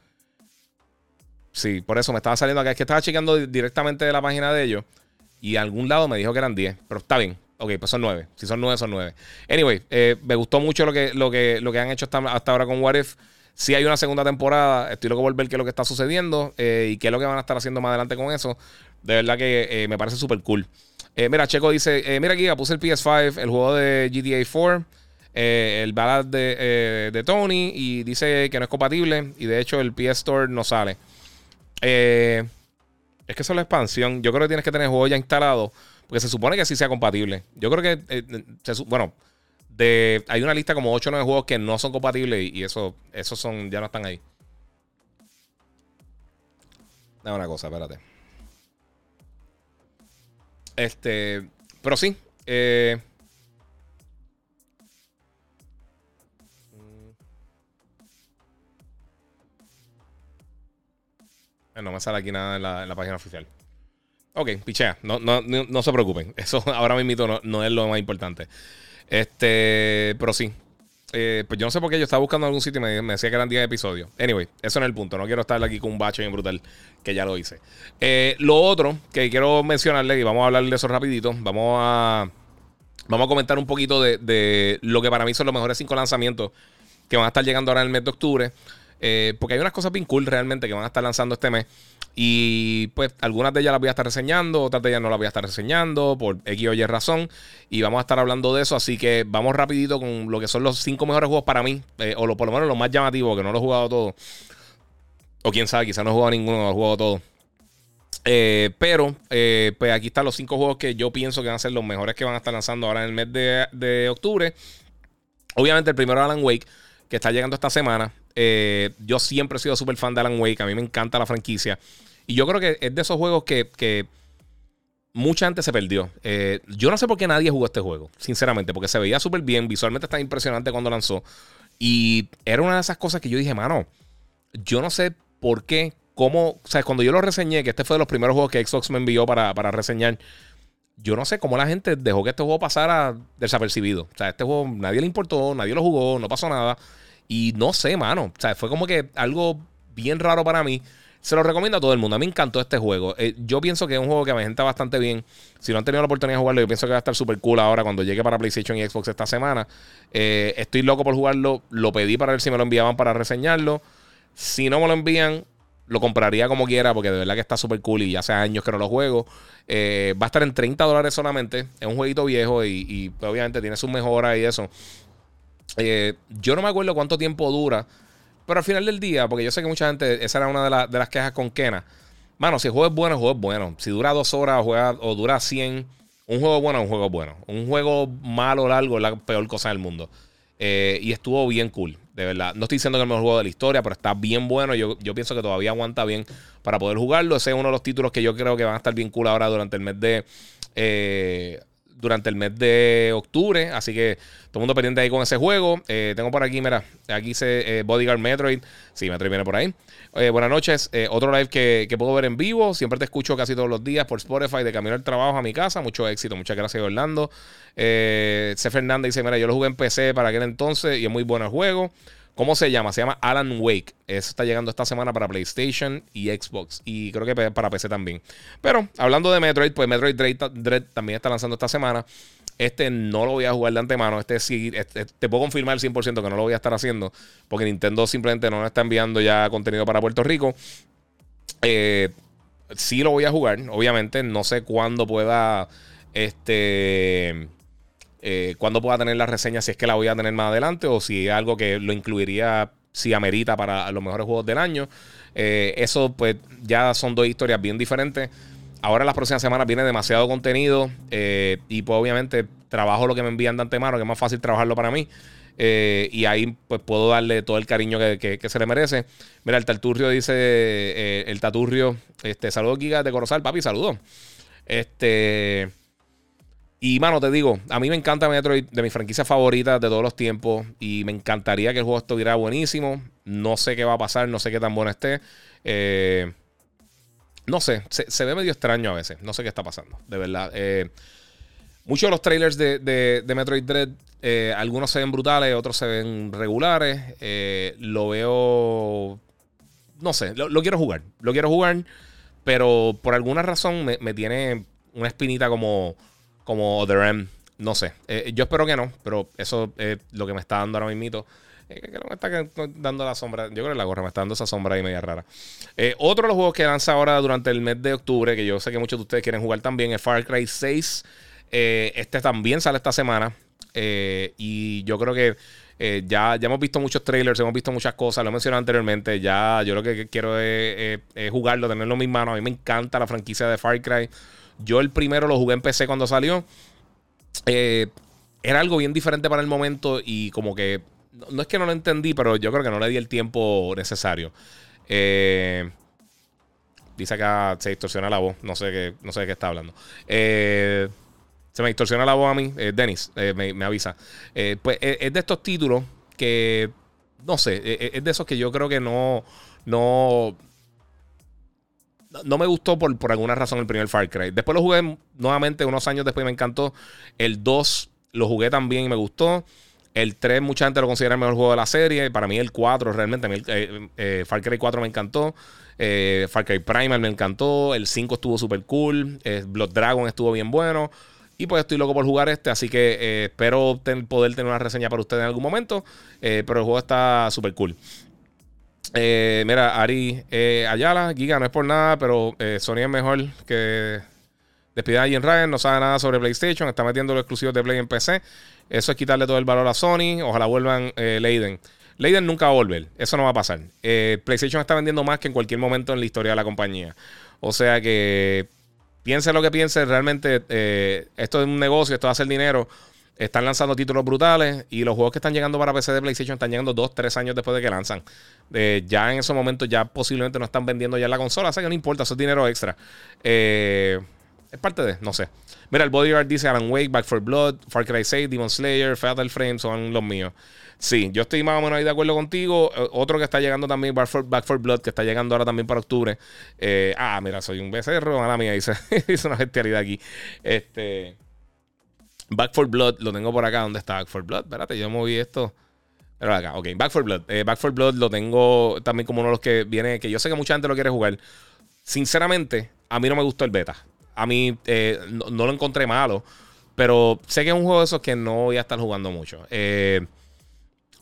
Sí, por eso me estaba saliendo acá. Es que estaba chequeando directamente de la página de ellos. Y algún lado me dijo que eran 10. Pero está bien. Ok, pues son 9. Si son 9, son 9. Anyway, eh, me gustó mucho lo que, lo que, lo que han hecho hasta, ahora con What If. Si hay una segunda temporada, estoy loco por ver qué es lo que está sucediendo eh, y qué es lo que van a estar haciendo más adelante con eso. De verdad que eh, me parece súper cool. Eh, mira, Checo dice: eh, Mira aquí, puse el PS5, el juego de GTA 4, el ballad de, Tony, y dice que no es compatible. Y de hecho, el PS Store no sale. es que eso es la expansión. Yo creo que tienes que tener el juego ya instalado. Porque se supone que sí sea compatible. Yo creo que. bueno, de, hay una lista como 8 o 9 juegos que no son compatibles. Y, eso, esos son, ya no están ahí. Dame una cosa, espérate. Este, pero sí. Eh, no me sale aquí nada en la, página oficial. Ok, pichea. No, no, no, se preocupen. *laughs* Eso ahora mismo no, no es lo más importante. Este, pero sí. Eh, pues yo no sé por qué yo estaba buscando algún sitio y me, decía que eran 10 episodios. Anyway, eso no es el punto. No quiero estar aquí con un bache bien brutal, que ya lo hice. Eh, lo otro que quiero mencionarle, y vamos a hablar de eso rapidito, vamos a, vamos a comentar un poquito de, lo que para mí son los mejores 5 lanzamientos que van a estar llegando ahora en el mes de octubre. Eh, porque hay unas cosas bien cool realmente que van a estar lanzando este mes. Y pues algunas de ellas las voy a estar reseñando, otras de ellas no las voy a estar reseñando por X o Y razón. Y vamos a estar hablando de eso. Así que vamos rapidito con lo que son los cinco mejores juegos para mí. Eh, o lo, por lo menos los más llamativos, que no lo he jugado todo. O quién sabe, quizás no he jugado ninguno, no he jugado todo. Eh, pero, eh, pues aquí están los cinco juegos que yo pienso que van a ser los mejores que van a estar lanzando ahora en el mes de, de octubre. Obviamente el primero Alan Wake, que está llegando esta semana. yo siempre he sido súper fan de Alan Wake. A mí me encanta la franquicia. Y yo creo que es de esos juegos que, mucha gente se perdió. Eh, yo no sé por qué nadie jugó este juego, sinceramente, porque se veía súper bien, visualmente está impresionante cuando lanzó. Y era una de esas cosas que yo dije, mano, yo no sé por qué, cómo, o sea, cuando yo lo reseñé, que este fue de los primeros juegos que Xbox me envió para, para reseñar, yo no sé cómo la gente dejó que este juego pasara desapercibido. O sea, este juego nadie le importó, nadie lo jugó, no pasó nada. Y no sé, mano. O sea, fue como que algo bien raro para mí. Se lo recomiendo a todo el mundo. A mí me encantó este juego. Eh, yo pienso que es un juego que me gente bastante bien. Si no han tenido la oportunidad de jugarlo, yo pienso que va a estar súper cool ahora cuando llegue para PlayStation y Xbox esta semana. Eh, estoy loco por jugarlo. Lo pedí para ver si me lo enviaban para reseñarlo. Si no me lo envían, lo compraría como quiera porque de verdad que está súper cool y ya hace años que no lo juego. Eh, va a estar en 30 dólares solamente. Es un jueguito viejo y, obviamente tiene sus mejoras y eso. yo no me acuerdo cuánto tiempo dura. Pero al final del día, porque yo sé que mucha gente, esa era una de, las quejas con Kena. Mano, si el juego es bueno, el juego es bueno. Si dura dos horas o, dura 100, un juego bueno es un juego bueno. Un juego malo o largo es la peor cosa del mundo. Eh, y estuvo bien cool, de verdad. No estoy diciendo que es el mejor juego de la historia, pero está bien bueno. Yo, yo pienso que todavía aguanta bien para poder jugarlo. Ese es uno de los títulos que yo creo que van a estar bien cool ahora durante el mes de. Eh, durante el mes de octubre. Así que todo el mundo pendiente ahí con ese juego. Eh, tengo por aquí, mira, aquí dice eh, Bodyguard Metroid. Sí, Metroid viene por ahí. Eh, buenas noches. otro live que, puedo ver en vivo. Siempre te escucho casi todos los días por Spotify de camino al trabajo a mi casa. Mucho éxito. Muchas gracias, Orlando. C. Fernández dice: Mira, yo lo jugué en PC para aquel entonces y es muy bueno el juego. ¿Cómo se llama? Se llama Alan Wake. Eso está llegando esta semana para PlayStation y Xbox. Y creo que para PC también. Pero hablando de Metroid, pues Metroid Dread, también está lanzando esta semana. Este no lo voy a jugar de antemano. Este sí, este, te puedo confirmar al 100% que no lo voy a estar haciendo. Porque Nintendo simplemente no está enviando ya contenido para Puerto Rico. Eh, sí lo voy a jugar, obviamente. No sé cuándo pueda. Este eh, cuándo pueda tener la reseña, si es que la voy a tener más adelante o si es algo que lo incluiría si amerita para los mejores juegos del año. Eh, eso pues ya son dos historias bien diferentes. Ahora las próximas semanas viene demasiado contenido eh, y pues obviamente trabajo lo que me envían de antemano, que es más fácil trabajarlo para mí. y ahí pues puedo darle todo el cariño que, se le merece. Mira, el Taturrio dice, el Taturrio, este, saludos Giga de Corozal, papi, saludos. Este... Y mano, te digo, a mí me encanta Metroid, de mis franquicias favoritas de todos los tiempos. Y me encantaría que el juego estuviera buenísimo. No sé qué va a pasar, no sé qué tan bueno esté. Eh, no sé, se, ve medio extraño a veces. No sé qué está pasando, de verdad. Eh, muchos de los trailers de, Metroid Dread, eh, algunos se ven brutales, otros se ven regulares. lo veo. No sé, lo, quiero jugar. Lo quiero jugar, pero por alguna razón me tiene una espinita como como The Ram. No sé. Eh, yo espero que no, pero eso es lo que me está dando ahora mismo. Eh, que me está dando la sombra. Yo creo que la gorra me está dando esa sombra ahí media rara. Eh, otro de los juegos que lanza ahora durante el mes de octubre, que yo sé que muchos de ustedes quieren jugar también, es Far Cry 6. este también sale esta semana. y yo creo que ya, ya hemos visto muchos trailers, hemos visto muchas cosas, lo he mencionado anteriormente. Ya yo lo que quiero es, es jugarlo, tenerlo en mis manos. A mí me encanta la franquicia de Far Cry. Yo el primero lo jugué en PC cuando salió. Eh, era algo bien diferente para el momento y como que... No, es que no lo entendí, pero yo creo que no le di el tiempo necesario. Eh, dice acá, se distorsiona la voz. No sé, qué, no sé de qué está hablando. Eh, se me distorsiona la voz a mí. Dennis me, me, avisa. pues es de estos títulos que... No sé, es de esos que yo creo que no... No, no me gustó por, por alguna razón el primer Far Cry. Después lo jugué nuevamente unos años después y me encantó. El 2 lo jugué también y me gustó. El 3 mucha gente lo considera el mejor juego de la serie. Para mí el 4 realmente, eh, eh, Far Cry 4 me encantó. Eh, Far Cry Primal me encantó. El 5 estuvo súper cool. Blood Dragon estuvo bien bueno. Y pues estoy loco por jugar este, así que espero poder tener una reseña para ustedes en algún momento. pero el juego está súper cool. Eh, mira, Ari eh, Ayala, Giga, no es por nada, pero eh, Sony es mejor que despida a Jim Ryan, no sabe nada sobre PlayStation, está metiendo los exclusivos de Play en PC. Eso es quitarle todo el valor a Sony. Ojalá vuelvan Leiden. Leiden nunca va a volver, eso no va a pasar. PlayStation está vendiendo más que en cualquier momento en la historia de la compañía. O sea que piense lo que piense, realmente esto es un negocio, esto va a hacer dinero. Están lanzando títulos brutales y los juegos que están llegando para PC de PlayStation están llegando dos, tres años después de que lanzan. Eh, ya en esos momentos ya posiblemente no están vendiendo ya la consola, sea que no importa, eso es dinero extra. Eh, es parte de, no sé. Mira, el Bodyguard dice Alan Wake, Back for Blood, Far Cry 6, Demon Slayer, Fatal Frame son los míos. Sí, yo estoy más o menos ahí de acuerdo contigo. Eh, otro que está llegando también, Back for, Blood, que está llegando ahora también para octubre. Ah, mira, soy un becerro. Mala mía, hice, *laughs* hice una bestialidad aquí. Este. Back for Blood, lo tengo por acá. ¿Dónde está Back for Blood? Espérate, yo moví esto. Pero acá, ok. Back for Blood. Eh, Back for Blood lo tengo también como uno de los que viene, que yo sé que mucha gente lo quiere jugar. Sinceramente, a mí no me gustó el beta. A mí no, no, lo encontré malo. Pero sé que es un juego de esos que no voy a estar jugando mucho. Eh,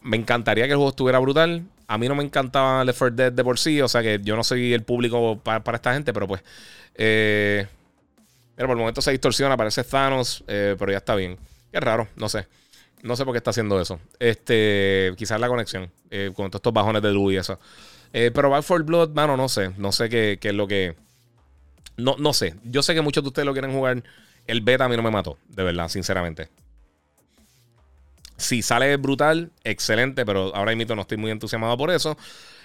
me encantaría que el juego estuviera brutal. A mí no me encantaba Left 4 Dead de por sí, o sea que yo no soy el público para, esta gente, pero pues. Eh, pero por el momento se distorsiona, parece Thanos, eh, pero ya está bien. Qué raro, no sé. No sé por qué está haciendo eso. Este, quizás la conexión eh, con todos estos bajones de luz y eso. pero Back 4 Blood, mano, no sé. No sé qué, qué, es lo que. No, no sé. Yo sé que muchos de ustedes lo quieren jugar. El beta a mí no me mató, de verdad, sinceramente. Si sale brutal, excelente, pero ahora mismo no estoy muy entusiasmado por eso.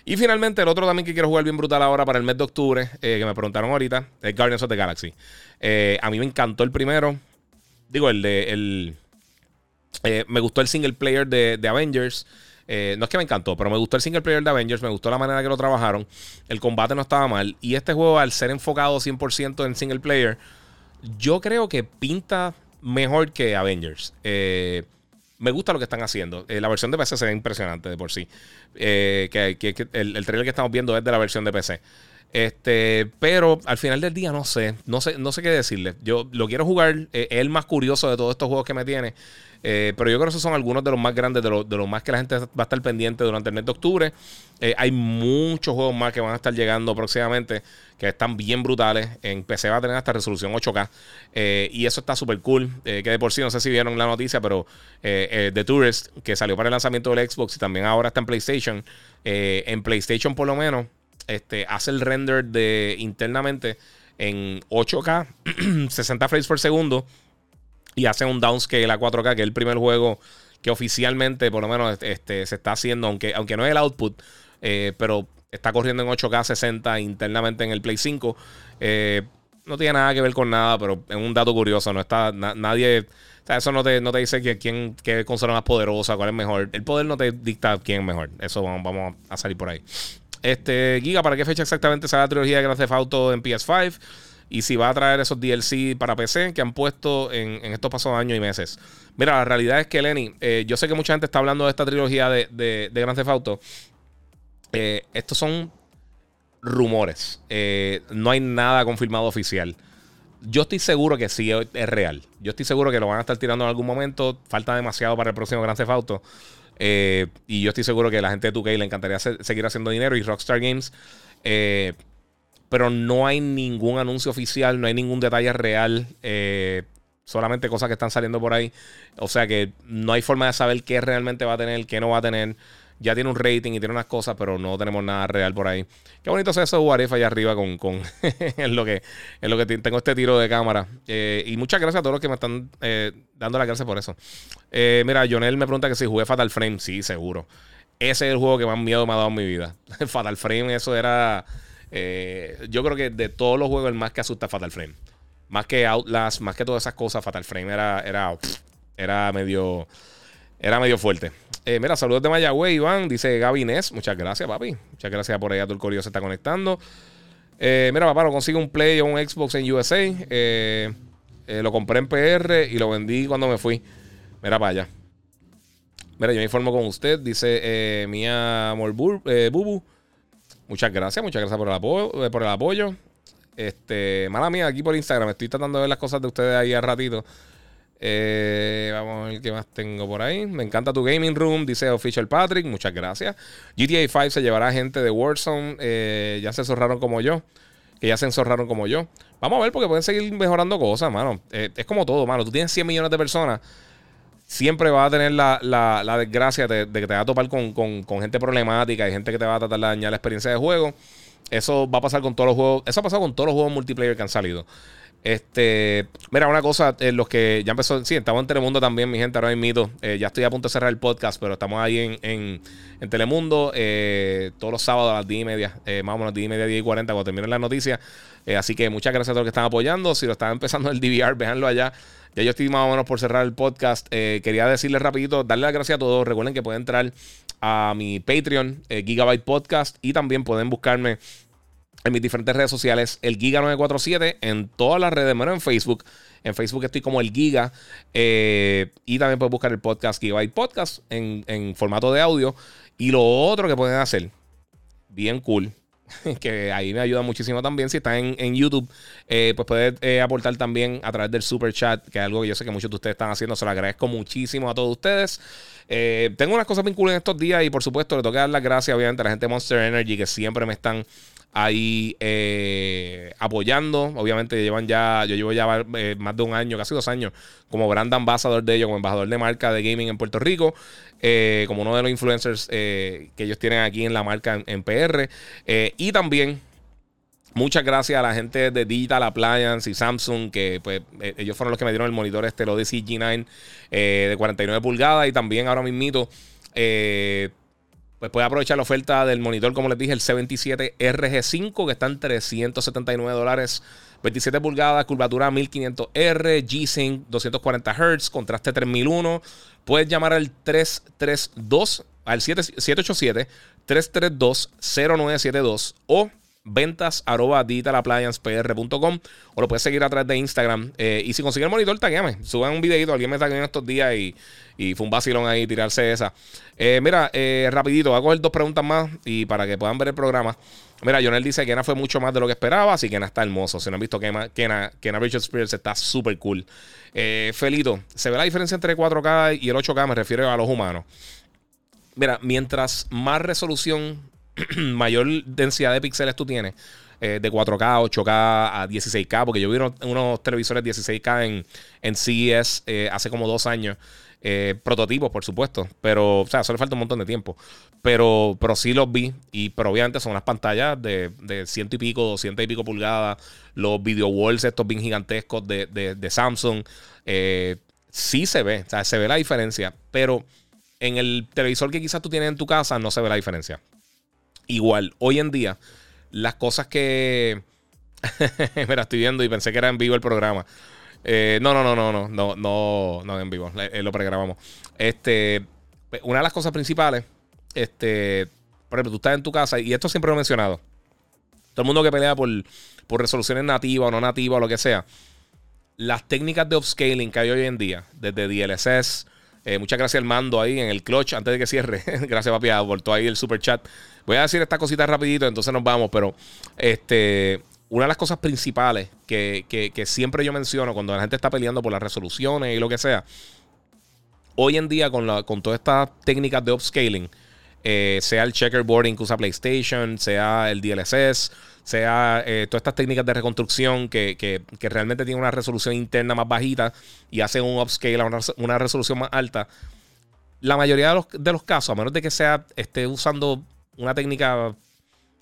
Y finalmente, el otro también que quiero jugar bien brutal ahora para el mes de octubre, eh, que me preguntaron ahorita, es Guardians of the Galaxy. Eh, a mí me encantó el primero. Digo, el de. El, eh, me gustó el single player de, Avengers. no es que me encantó, pero me gustó el single player de Avengers. Me gustó la manera que lo trabajaron. El combate no estaba mal. Y este juego, al ser enfocado 100% en single player, yo creo que pinta mejor que Avengers. Eh me gusta lo que están haciendo. Eh, la versión de PC se ve impresionante de por sí. Eh, que, el, el, trailer que estamos viendo es de la versión de PC. Este, pero al final del día no sé, no sé, no sé qué decirle. Yo lo quiero jugar, eh, es el más curioso de todos estos juegos que me tiene. Eh, pero yo creo que esos son algunos de los más grandes, de, los, de los más que la gente va a estar pendiente durante el mes de octubre. Eh, hay muchos juegos más que van a estar llegando próximamente que están bien brutales. En PC va a tener hasta resolución 8K. y eso está súper cool. que de por sí, no sé si vieron la noticia, pero The Tourist, que salió para el lanzamiento del Xbox y también ahora está en PlayStation. en PlayStation, por lo menos, este, hace el render de internamente en 8K, 60 *clears throat* frames por segundo, y hace un downscale a 4K, que es el primer juego que oficialmente, por lo menos, este, se está haciendo, aunque, aunque no es el output, eh, pero está corriendo en 8K 60 internamente en el Play 5. Eh, no tiene nada que ver con nada, pero es un dato curioso. No está nadie. eso no te, no te dice que quién, qué consola más poderosa, cuál es mejor. El poder no te dicta quién es mejor. Eso vamos, vamos a salir por ahí. Este, Giga, ¿para qué fecha exactamente sale la trilogía de Grand Theft Auto en PS5? Y si va a traer esos DLC para PC que han puesto en, estos pasados años y meses. Mira, la realidad es que, Lenny, eh, yo sé que mucha gente está hablando de esta trilogía de, de, de Grand Theft Auto. Eh, estos son rumores. Eh, no hay nada confirmado oficial. Yo estoy seguro que sí es real. Yo estoy seguro que lo van a estar tirando en algún momento. Falta demasiado para el próximo Grand Theft Auto. Eh, y yo estoy seguro que a la gente de 2K le encantaría seguir haciendo dinero y Rockstar Games. Eh, pero no hay ningún anuncio oficial, no hay ningún detalle real. Eh, solamente cosas que están saliendo por ahí. O sea que no hay forma de saber qué realmente va a tener, qué no va a tener ya tiene un rating y tiene unas cosas, pero no tenemos nada real por ahí. Qué bonito es eso de allá arriba con, con *laughs* en lo que en lo que tengo este tiro de cámara. Eh, y muchas gracias a todos los que me están eh, dando las gracias por eso. Eh, mira, Jonel me pregunta que si jugué Fatal Frame. Sí, seguro. Ese es el juego que más miedo me ha dado en mi vida. *laughs* Fatal Frame, eso era. yo creo que de todos los juegos, el más que asusta Fatal Frame. Más que Outlast, más que todas esas cosas, Fatal Frame era, era, era medio. Era medio fuerte. Eh, mira, saludos de Mayagüey, Iván. Dice Gaby Inés. Muchas gracias, papi. Muchas gracias por allá. Correo se está conectando. Eh, mira, papá, lo consigo un Play o un Xbox en USA. Eh, lo compré en PR y lo vendí cuando me fui. Mira para allá. Mira, yo me informo con usted. Dice Mía Amor Bubu. Muchas gracias, muchas gracias por el apoyo. Por el apoyo. Este, mala mía, aquí por Instagram. Estoy tratando de ver las cosas de ustedes ahí a ratito. Eh, vamos a ver qué más tengo por ahí. Me encanta tu gaming room, dice Official Patrick. Muchas gracias. GTA 5 se llevará gente de Warzone. Eh, ya se zorraron como yo. Que ya se enzorraron como yo. Vamos a ver porque pueden seguir mejorando cosas, mano. Eh, es como todo, mano. Tú tienes 100 millones de personas. Siempre vas a tener la, desgracia de, que te vas a topar con, gente problemática y gente que te va a tratar de dañar la experiencia de juego. Eso va a pasar con todos los juegos. Eso ha pasado con todos los juegos multiplayer que han salido. Este, mira, una cosa, eh, los que ya empezó, sí, estamos en Telemundo también, mi gente, ahora mismo. Eh, ya estoy a punto de cerrar el podcast, pero estamos ahí en, en, Telemundo eh, todos los sábados a las 10 y media, más o menos 10 y media, 10 y 40, cuando terminen las noticias. así que muchas gracias a todos los que están apoyando. Si lo están empezando el DVR, véanlo allá. Ya yo estoy más o menos por cerrar el podcast. quería decirles rapidito, darle las gracias a todos. Recuerden que pueden entrar a mi Patreon, Gigabyte Podcast, y también pueden buscarme en mis diferentes redes sociales, el Giga947, en todas las redes, menos en Facebook. En Facebook estoy como el Giga. Eh, y también puedes buscar el podcast Gigabyte Podcast en, formato de audio. Y lo otro que pueden hacer, bien cool, *laughs* que ahí me ayuda muchísimo también. Si están en, YouTube, eh, pues puedes eh, aportar también a través del super chat, que es algo que yo sé que muchos de ustedes están haciendo. Se lo agradezco muchísimo a todos ustedes. tengo unas cosas bien cool en estos días y por supuesto le tengo que dar las gracias obviamente a la gente de Monster Energy que siempre me están ahí eh, apoyando. Obviamente llevan ya, yo llevo ya eh, más de un año, casi dos años, como brand ambassador de ellos, como embajador de marca de gaming en Puerto Rico, eh, como uno de los influencers que ellos tienen aquí en la marca en, PR. y también Muchas gracias a la gente de Digital Appliance y Samsung, que pues ellos fueron los que me dieron el monitor este, el Odyssey G9 de 49 pulgadas. Y también ahora mismito eh, pues puede aprovechar la oferta del monitor, como les dije, el C27 RG5, que está en 379 dólares. 27 pulgadas, curvatura 1500R, G-Sync 240 Hz, contraste 3001. Puedes llamar al 332, al 787-332-0972 o ventas arroba digitalappliancepr.com o lo puedes seguir a través de Instagram. Eh, y si consigues el monitor, taguéame. Suban un videito, alguien me tagueó en estos días y, y, fue un vacilón ahí tirarse esa. Eh, mira, eh, rapidito, voy a coger dos preguntas más y para que puedan ver el programa. Mira, Jonel dice que Kena fue mucho más de lo que esperaba, así que Kena está hermoso. Si no han visto Kena, Kena, Kena Richard Spears está súper cool. Felito, ¿se ve la diferencia entre 4K y el 8K? Me refiero a los humanos. Mira, mientras más resolución *clears throat* mayor densidad de píxeles tú tienes, eh, de 4K, 8K a 16K, porque yo vi unos, televisores 16K en, en CES eh, hace como dos años. Eh, prototipos, por supuesto, pero, o sea, solo falta un montón de tiempo. Pero, pero sí los vi, y pero obviamente son unas pantallas de, de ciento y pico, doscientos y pico pulgadas, los video walls estos bien gigantescos de, de Samsung. sí se ve, o sea, se ve la diferencia, pero en el televisor que quizás tú tienes en tu casa no se ve la diferencia. Igual, hoy en día, las cosas que. *laughs* Mira, estoy viendo y pensé que era en vivo el programa. Eh, no, no, no, no, no, no, no, no en vivo. Eh, lo pregrabamos. Este, una de las cosas principales, este, por ejemplo, tú estás en tu casa y esto siempre lo he mencionado. Todo el mundo que pelea por, por resoluciones nativas o no nativas o lo que sea. Las técnicas de upscaling que hay hoy en día, desde DLSS, eh, muchas gracias al mando ahí en el clutch antes de que cierre. *laughs* gracias, papi, todo ahí el super chat. Voy a decir esta cosita rapidito, entonces nos vamos, pero este, una de las cosas principales que, siempre yo menciono cuando la gente está peleando por las resoluciones y lo que sea, hoy en día con, la, con todas estas técnicas de upscaling, eh, sea el checkerboarding que usa PlayStation, sea el DLSS, sea eh, todas estas técnicas de reconstrucción que, realmente tienen una resolución interna más bajita y hacen un upscale a una, resolución más alta. La mayoría de los, de los, casos, a menos de que sea esté usando una técnica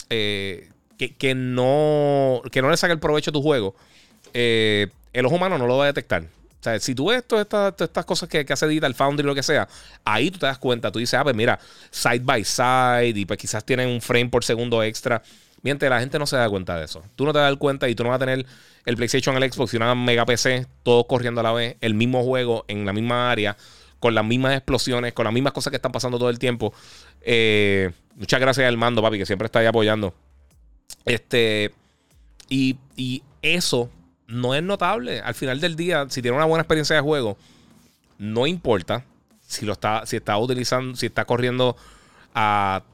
eh, que, no, que no le saque el provecho a tu juego, eh, el ojo humano no lo va a detectar. O sea, si tú ves todas estas, cosas que, que hace Digital Foundry y lo que sea, ahí tú te das cuenta. Tú dices, ah, pues mira, side by side y pues quizás tienen un frame por segundo extra. Mientras la gente no se da cuenta de eso. Tú no te das cuenta y tú no vas a tener el PlayStation, el Xbox y una mega PC, todos corriendo a la vez, el mismo juego en la misma área, con las mismas explosiones, con las mismas cosas que están pasando todo el tiempo. Eh, muchas gracias al mando, papi, que siempre está ahí apoyando. Este. Y, y eso no es notable. Al final del día, si tiene una buena experiencia de juego, no importa si lo está, si está utilizando, si está corriendo a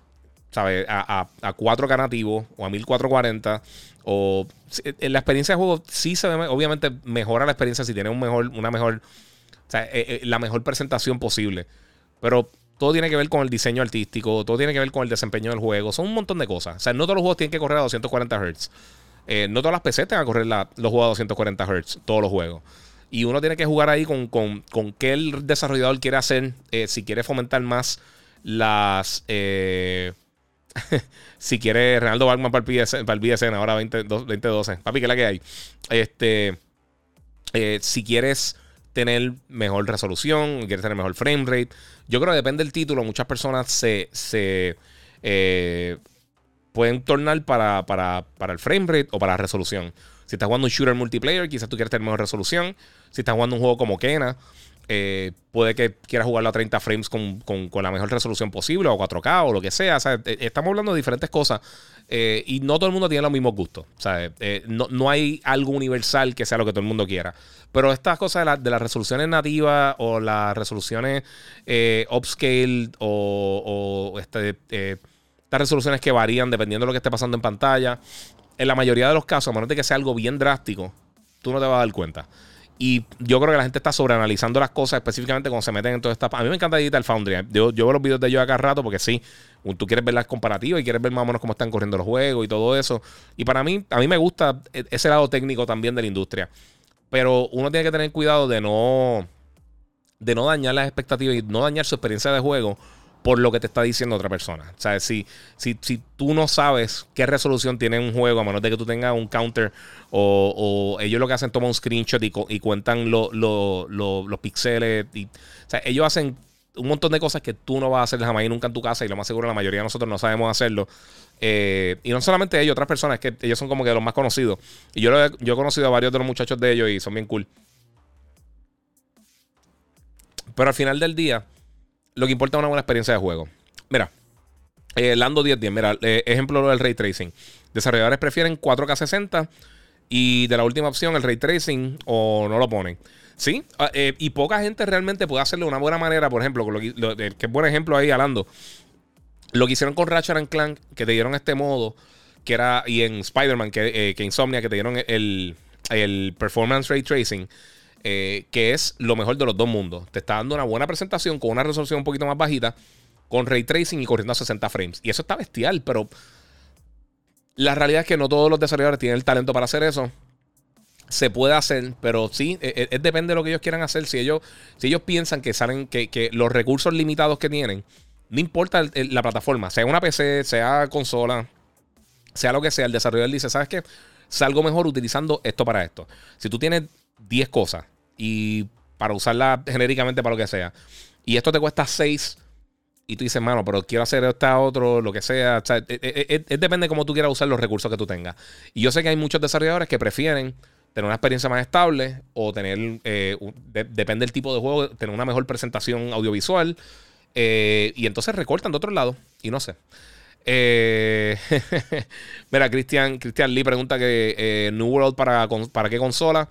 ¿sabes? A, a, 4K nativo o a 1440. O en la experiencia de juego sí se ve, obviamente mejora la experiencia si tiene un mejor, una mejor, o sea, eh, eh, la mejor presentación posible. Pero todo tiene que ver con el diseño artístico, todo tiene que ver con el desempeño del juego. Son un montón de cosas. O sea, no todos los juegos tienen que correr a 240 Hz. Eh, no todas las PC tienen que correr los juegos a 240 Hz, todos los juegos. Y uno tiene que jugar ahí con, con, con qué el desarrollador quiere hacer, si quiere fomentar más las... *laughs* si quiere Ronaldo Bagman para el, BSN, ahora 20, 2012. Papi, que es la que hay. Este. Eh, si quieres tener mejor resolución, quieres tener mejor frame rate. Yo creo que depende del título. Muchas personas se, se eh, pueden tornar para, para, para, el frame rate o para la resolución. Si estás jugando un shooter multiplayer, quizás tú quieres tener mejor resolución. Si estás jugando un juego como Kena, eh, puede que quieras jugarlo a 30 frames con, la mejor resolución posible o 4K o lo que sea. Eh, estamos hablando de diferentes cosas eh, y no todo el mundo tiene los mismos gustos. no, hay algo universal que sea lo que todo el mundo quiera. Pero estas cosas de, las resoluciones nativas o las resoluciones upscale o, este, estas resoluciones que varían dependiendo de lo que esté pasando en pantalla, en la mayoría de los casos, a menos de que sea algo bien drástico, tú no te vas a dar cuenta. Y yo creo que la gente está sobreanalizando las cosas, específicamente cuando se meten en toda esta. A mí me encanta Digital Foundry. Yo, yo veo los videos de ellos acá rato porque sí, tú quieres ver las comparativas y quieres ver más o menos cómo están corriendo los juegos y todo eso. Y para mí, a mí me gusta e, ese lado técnico también de la industria. Pero uno tiene que tener cuidado de no, de no dañar las expectativas y no dañar su experiencia de juego por lo que te está diciendo otra persona. O sea, si, si, si tú no sabes qué resolución tiene un juego, a menos de que tú tengas un counter o, ellos lo que hacen, toman un screenshot y, cuentan los píxeles. o sea, ellos hacen un montón de cosas que tú no vas a hacer jamás y nunca en tu casa y lo más seguro la mayoría de nosotros no sabemos hacerlo. Eh, y no solamente ellos, otras personas, que ellos son como que los más conocidos. Y yo, yo he conocido a varios de los muchachos de ellos y son bien cool. Pero al final del día lo que importa es una buena experiencia de juego. Mira, eh, Lando 1010, mira, eh, ejemplo del ray tracing. Desarrolladores prefieren 4K 60 y de la última opción, el ray tracing, o no lo ponen. Sí, ah, eh, y poca gente realmente puede hacerlo de una buena manera. Por ejemplo, que, es buen ejemplo ahí, Alando. Lo que hicieron con Ratchet and Clank, que te dieron este modo, que era, y en Spider-Man, que, que Insomnia, que te dieron el, el Performance Ray Tracing. Eh, que es lo mejor de los dos mundos. Te está dando una buena presentación con una resolución un poquito más bajita, con ray tracing y corriendo a 60 frames. Y eso está bestial, pero la realidad es que no todos los desarrolladores tienen el talento para hacer eso. Se puede hacer, pero sí, e, e, depende de lo que ellos quieran hacer. Si ellos, si ellos piensan que salen, que, los recursos limitados que tienen, no importa la plataforma, sea una PC, sea consola, sea lo que sea, el desarrollador dice, ¿sabes qué? Salgo mejor utilizando esto para esto. Si tú tienes 10 cosas y para usarla genéricamente para lo que sea. Y esto te cuesta 6 y tú dices, mano, pero quiero hacer esta otro, lo que sea. O sea es, e, e, e, depende de cómo tú quieras usar los recursos que tú tengas. Y yo sé que hay muchos desarrolladores que prefieren tener una experiencia más estable o tener, eh, depende del tipo de juego, tener una mejor presentación audiovisual. Eh, y entonces recortan de otro lado. Y no sé. Eh, *laughs* mira, Cristian, Cristian Lee pregunta que New World para, para qué consola.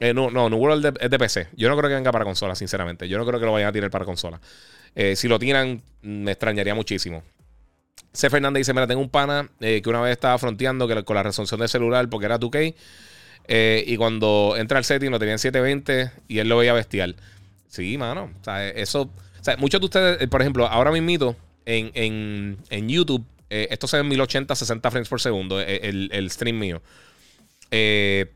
Eh, no, no, New World es de PC. Yo no creo que venga para consola, sinceramente. Yo no creo que lo vayan a tirar para consola. Eh, si lo tiran, me extrañaría muchísimo. C. Fernández dice: Mira, tengo un pana eh, que una vez estaba fronteando que, con la resolución del celular porque era 2K. y cuando entra al setting lo tenía en 720 y él lo veía bestial. Sí, mano. O sea, eso. O sea, muchos de ustedes, por ejemplo, ahora mismo en, en, en YouTube, esto se ve en 1080, 60 frames por segundo, el, el stream mío. Eh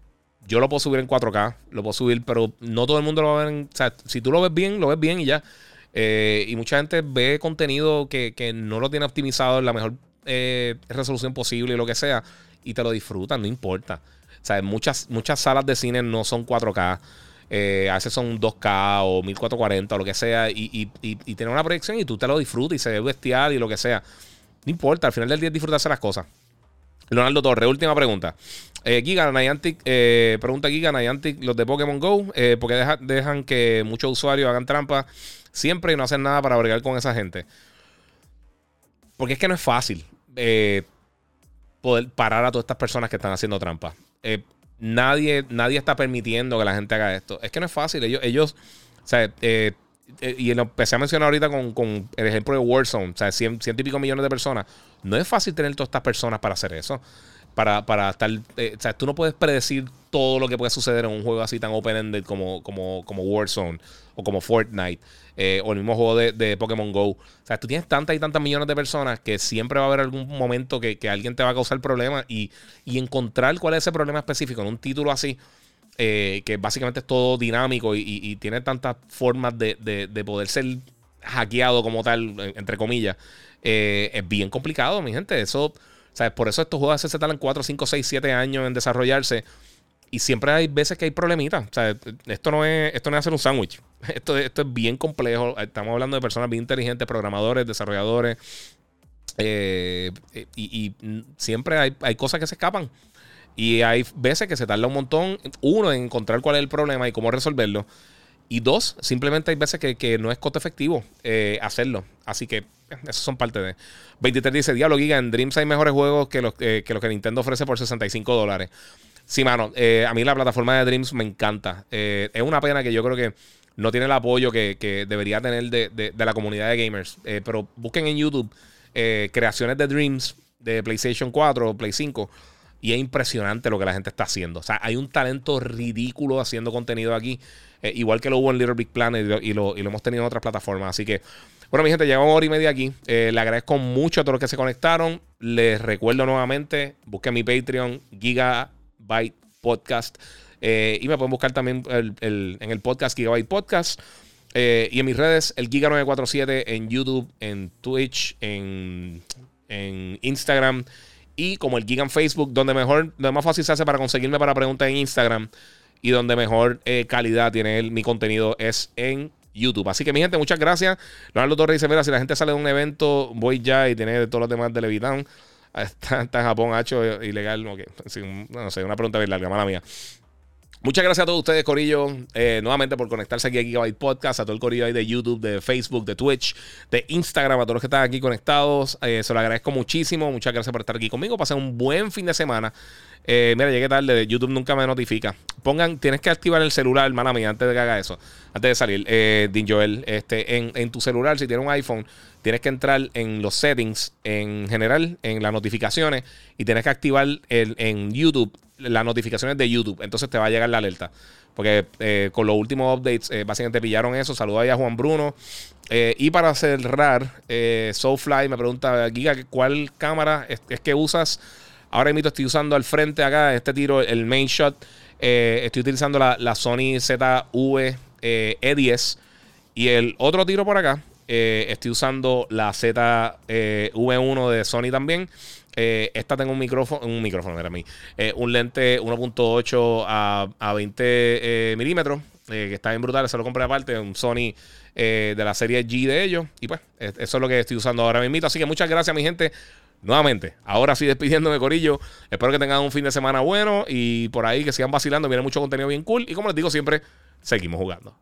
yo lo puedo subir en 4K, lo puedo subir, pero no todo el mundo lo va a ver. o sea, si tú lo ves bien, lo ves bien y ya. Eh, y mucha gente ve contenido que, no lo tiene optimizado en la mejor eh, resolución posible y lo que sea, y te lo disfrutan, no importa. O sea, muchas, muchas salas de cine no son 4K. Eh, a veces son 2K o 1440 o lo que sea, y, y, tiene una proyección y tú te lo disfrutas y se ve bestial y lo que sea. No importa, al final del día disfrutarse las cosas. Leonardo Torre, última pregunta. Eh, Giga, Niantic, eh, pregunta Giga, Niantic, los de Pokémon Go, eh, porque dejan que muchos usuarios hagan trampa siempre y no hacen nada para bregar con esa gente. Porque es que no es fácil eh, poder parar a todas estas personas que están haciendo trampa. nadie, nadie está permitiendo que la gente haga esto. Es que no es fácil. Ellos, ellos o sea, y lo empecé a mencionar ahorita con, el ejemplo de Warzone, o sea, ciento y pico millones de personas. No es fácil tener todas estas personas para hacer eso para, para estar. Eh, o sea, tú no puedes predecir todo lo que puede suceder en un juego así tan open-ended como, como, como Warzone o como Fortnite eh, o el mismo juego de, de, Pokémon Go. O sea, tú tienes tantas y tantas millones de personas que siempre va a haber algún momento que, alguien te va a causar problemas y, y, encontrar cuál es ese problema específico en un título así. Eh, que básicamente es todo dinámico y, tiene tantas formas de, de, poder ser hackeado como tal, entre comillas, es bien complicado, mi gente. Eso por eso estos juegos se tardan 4, 5, 6, 7 años en desarrollarse. y siempre hay veces que hay problemitas. Esto no es, esto no es hacer un sándwich. *laughs* Esto, esto es bien complejo. Estamos hablando de personas bien inteligentes, programadores, desarrolladores. Eh, y, siempre hay, hay, cosas que se escapan. Y hay veces que se tarda un montón, uno, en encontrar cuál es el problema y cómo resolverlo. Y dos, simplemente hay veces que, no es costo efectivo eh, hacerlo. Así que esas son parte de. 23 dice: Diablo Giga, en Dreams hay mejores juegos que los, que, los que Nintendo ofrece por 65 dólares. Sí, mano, eh, a mí la plataforma de Dreams me encanta. Eh, es una pena que yo creo que no tiene el apoyo que, debería tener de, la comunidad de gamers. Eh, pero busquen en YouTube creaciones de Dreams de PlayStation 4 o Play 5. Y es impresionante lo que la gente está haciendo. O sea, hay un talento ridículo haciendo contenido aquí. igual que lo hubo en Little Big Planet y lo, y lo hemos tenido en otras plataformas. Así que bueno, mi gente, llevamos hora y media aquí. Eh, le agradezco mucho a todos los que se conectaron. Les recuerdo nuevamente, busquen mi Patreon, Gigabyte Podcast. Eh, y me pueden buscar también en el podcast Gigabyte Podcast. Eh, y en mis redes, el Giga947 en YouTube, en Twitch, en, Instagram. Y como el Giga en Facebook, donde mejor, donde más fácil se hace para conseguirme para preguntas en Instagram. Y donde mejor calidad tiene mi contenido es en YouTube. Así que, mi gente, muchas gracias. Leonardo Torres dice: Mira, si la gente sale de un evento, voy ya y tiene todos los demás de Levitán. *laughs* Está, está en Japón, hecho ilegal. no sé, una pregunta bien larga, mala mía. Muchas gracias a todos ustedes, Corillo, eh, nuevamente por conectarse aquí a Gigabyte Podcast, a todo el Corillo ahí de YouTube, de Facebook, de Twitch, de Instagram, a todos los que están aquí conectados. Eh, se lo agradezco muchísimo. Muchas gracias por estar aquí conmigo. Pasen un buen fin de semana. Eh, mira, llegué tarde, YouTube nunca me notifica. Pongan, tienes que activar el celular, hermana mía, antes de que haga eso. Antes de salir, eh, Din Joel, este, en, en tu celular, si tienes un iPhone, tienes que entrar en los settings en general, en las notificaciones, y tienes que activar el, en YouTube las notificaciones de YouTube. Entonces te va a llegar la alerta. Porque eh, con los últimos updates, eh, básicamente pillaron eso. Saludos a Juan Bruno. Eh, y para cerrar, Soulfly me pregunta, Giga, ¿cuál cámara es, que usas? Ahora mismo estoy usando al frente acá, este tiro, el main shot. estoy utilizando la, la Sony ZV E10. Y el otro tiro por acá, estoy usando la ZV1 de Sony también. Eh, esta tengo un micrófono, un micrófono, era mí, eh, un lente 1.8 a, a, 20 eh, milímetros, que está bien brutal, se lo compré aparte, un Sony de la serie G de ellos. Y pues, eso es lo que estoy usando ahora mismo. Así que muchas gracias, mi gente. Nuevamente, ahora sí *laughs* despidiéndome, Corillo. Espero que tengan un fin de semana bueno y por ahí que sigan vacilando. Viene mucho contenido bien cool. Y como les digo siempre, seguimos jugando.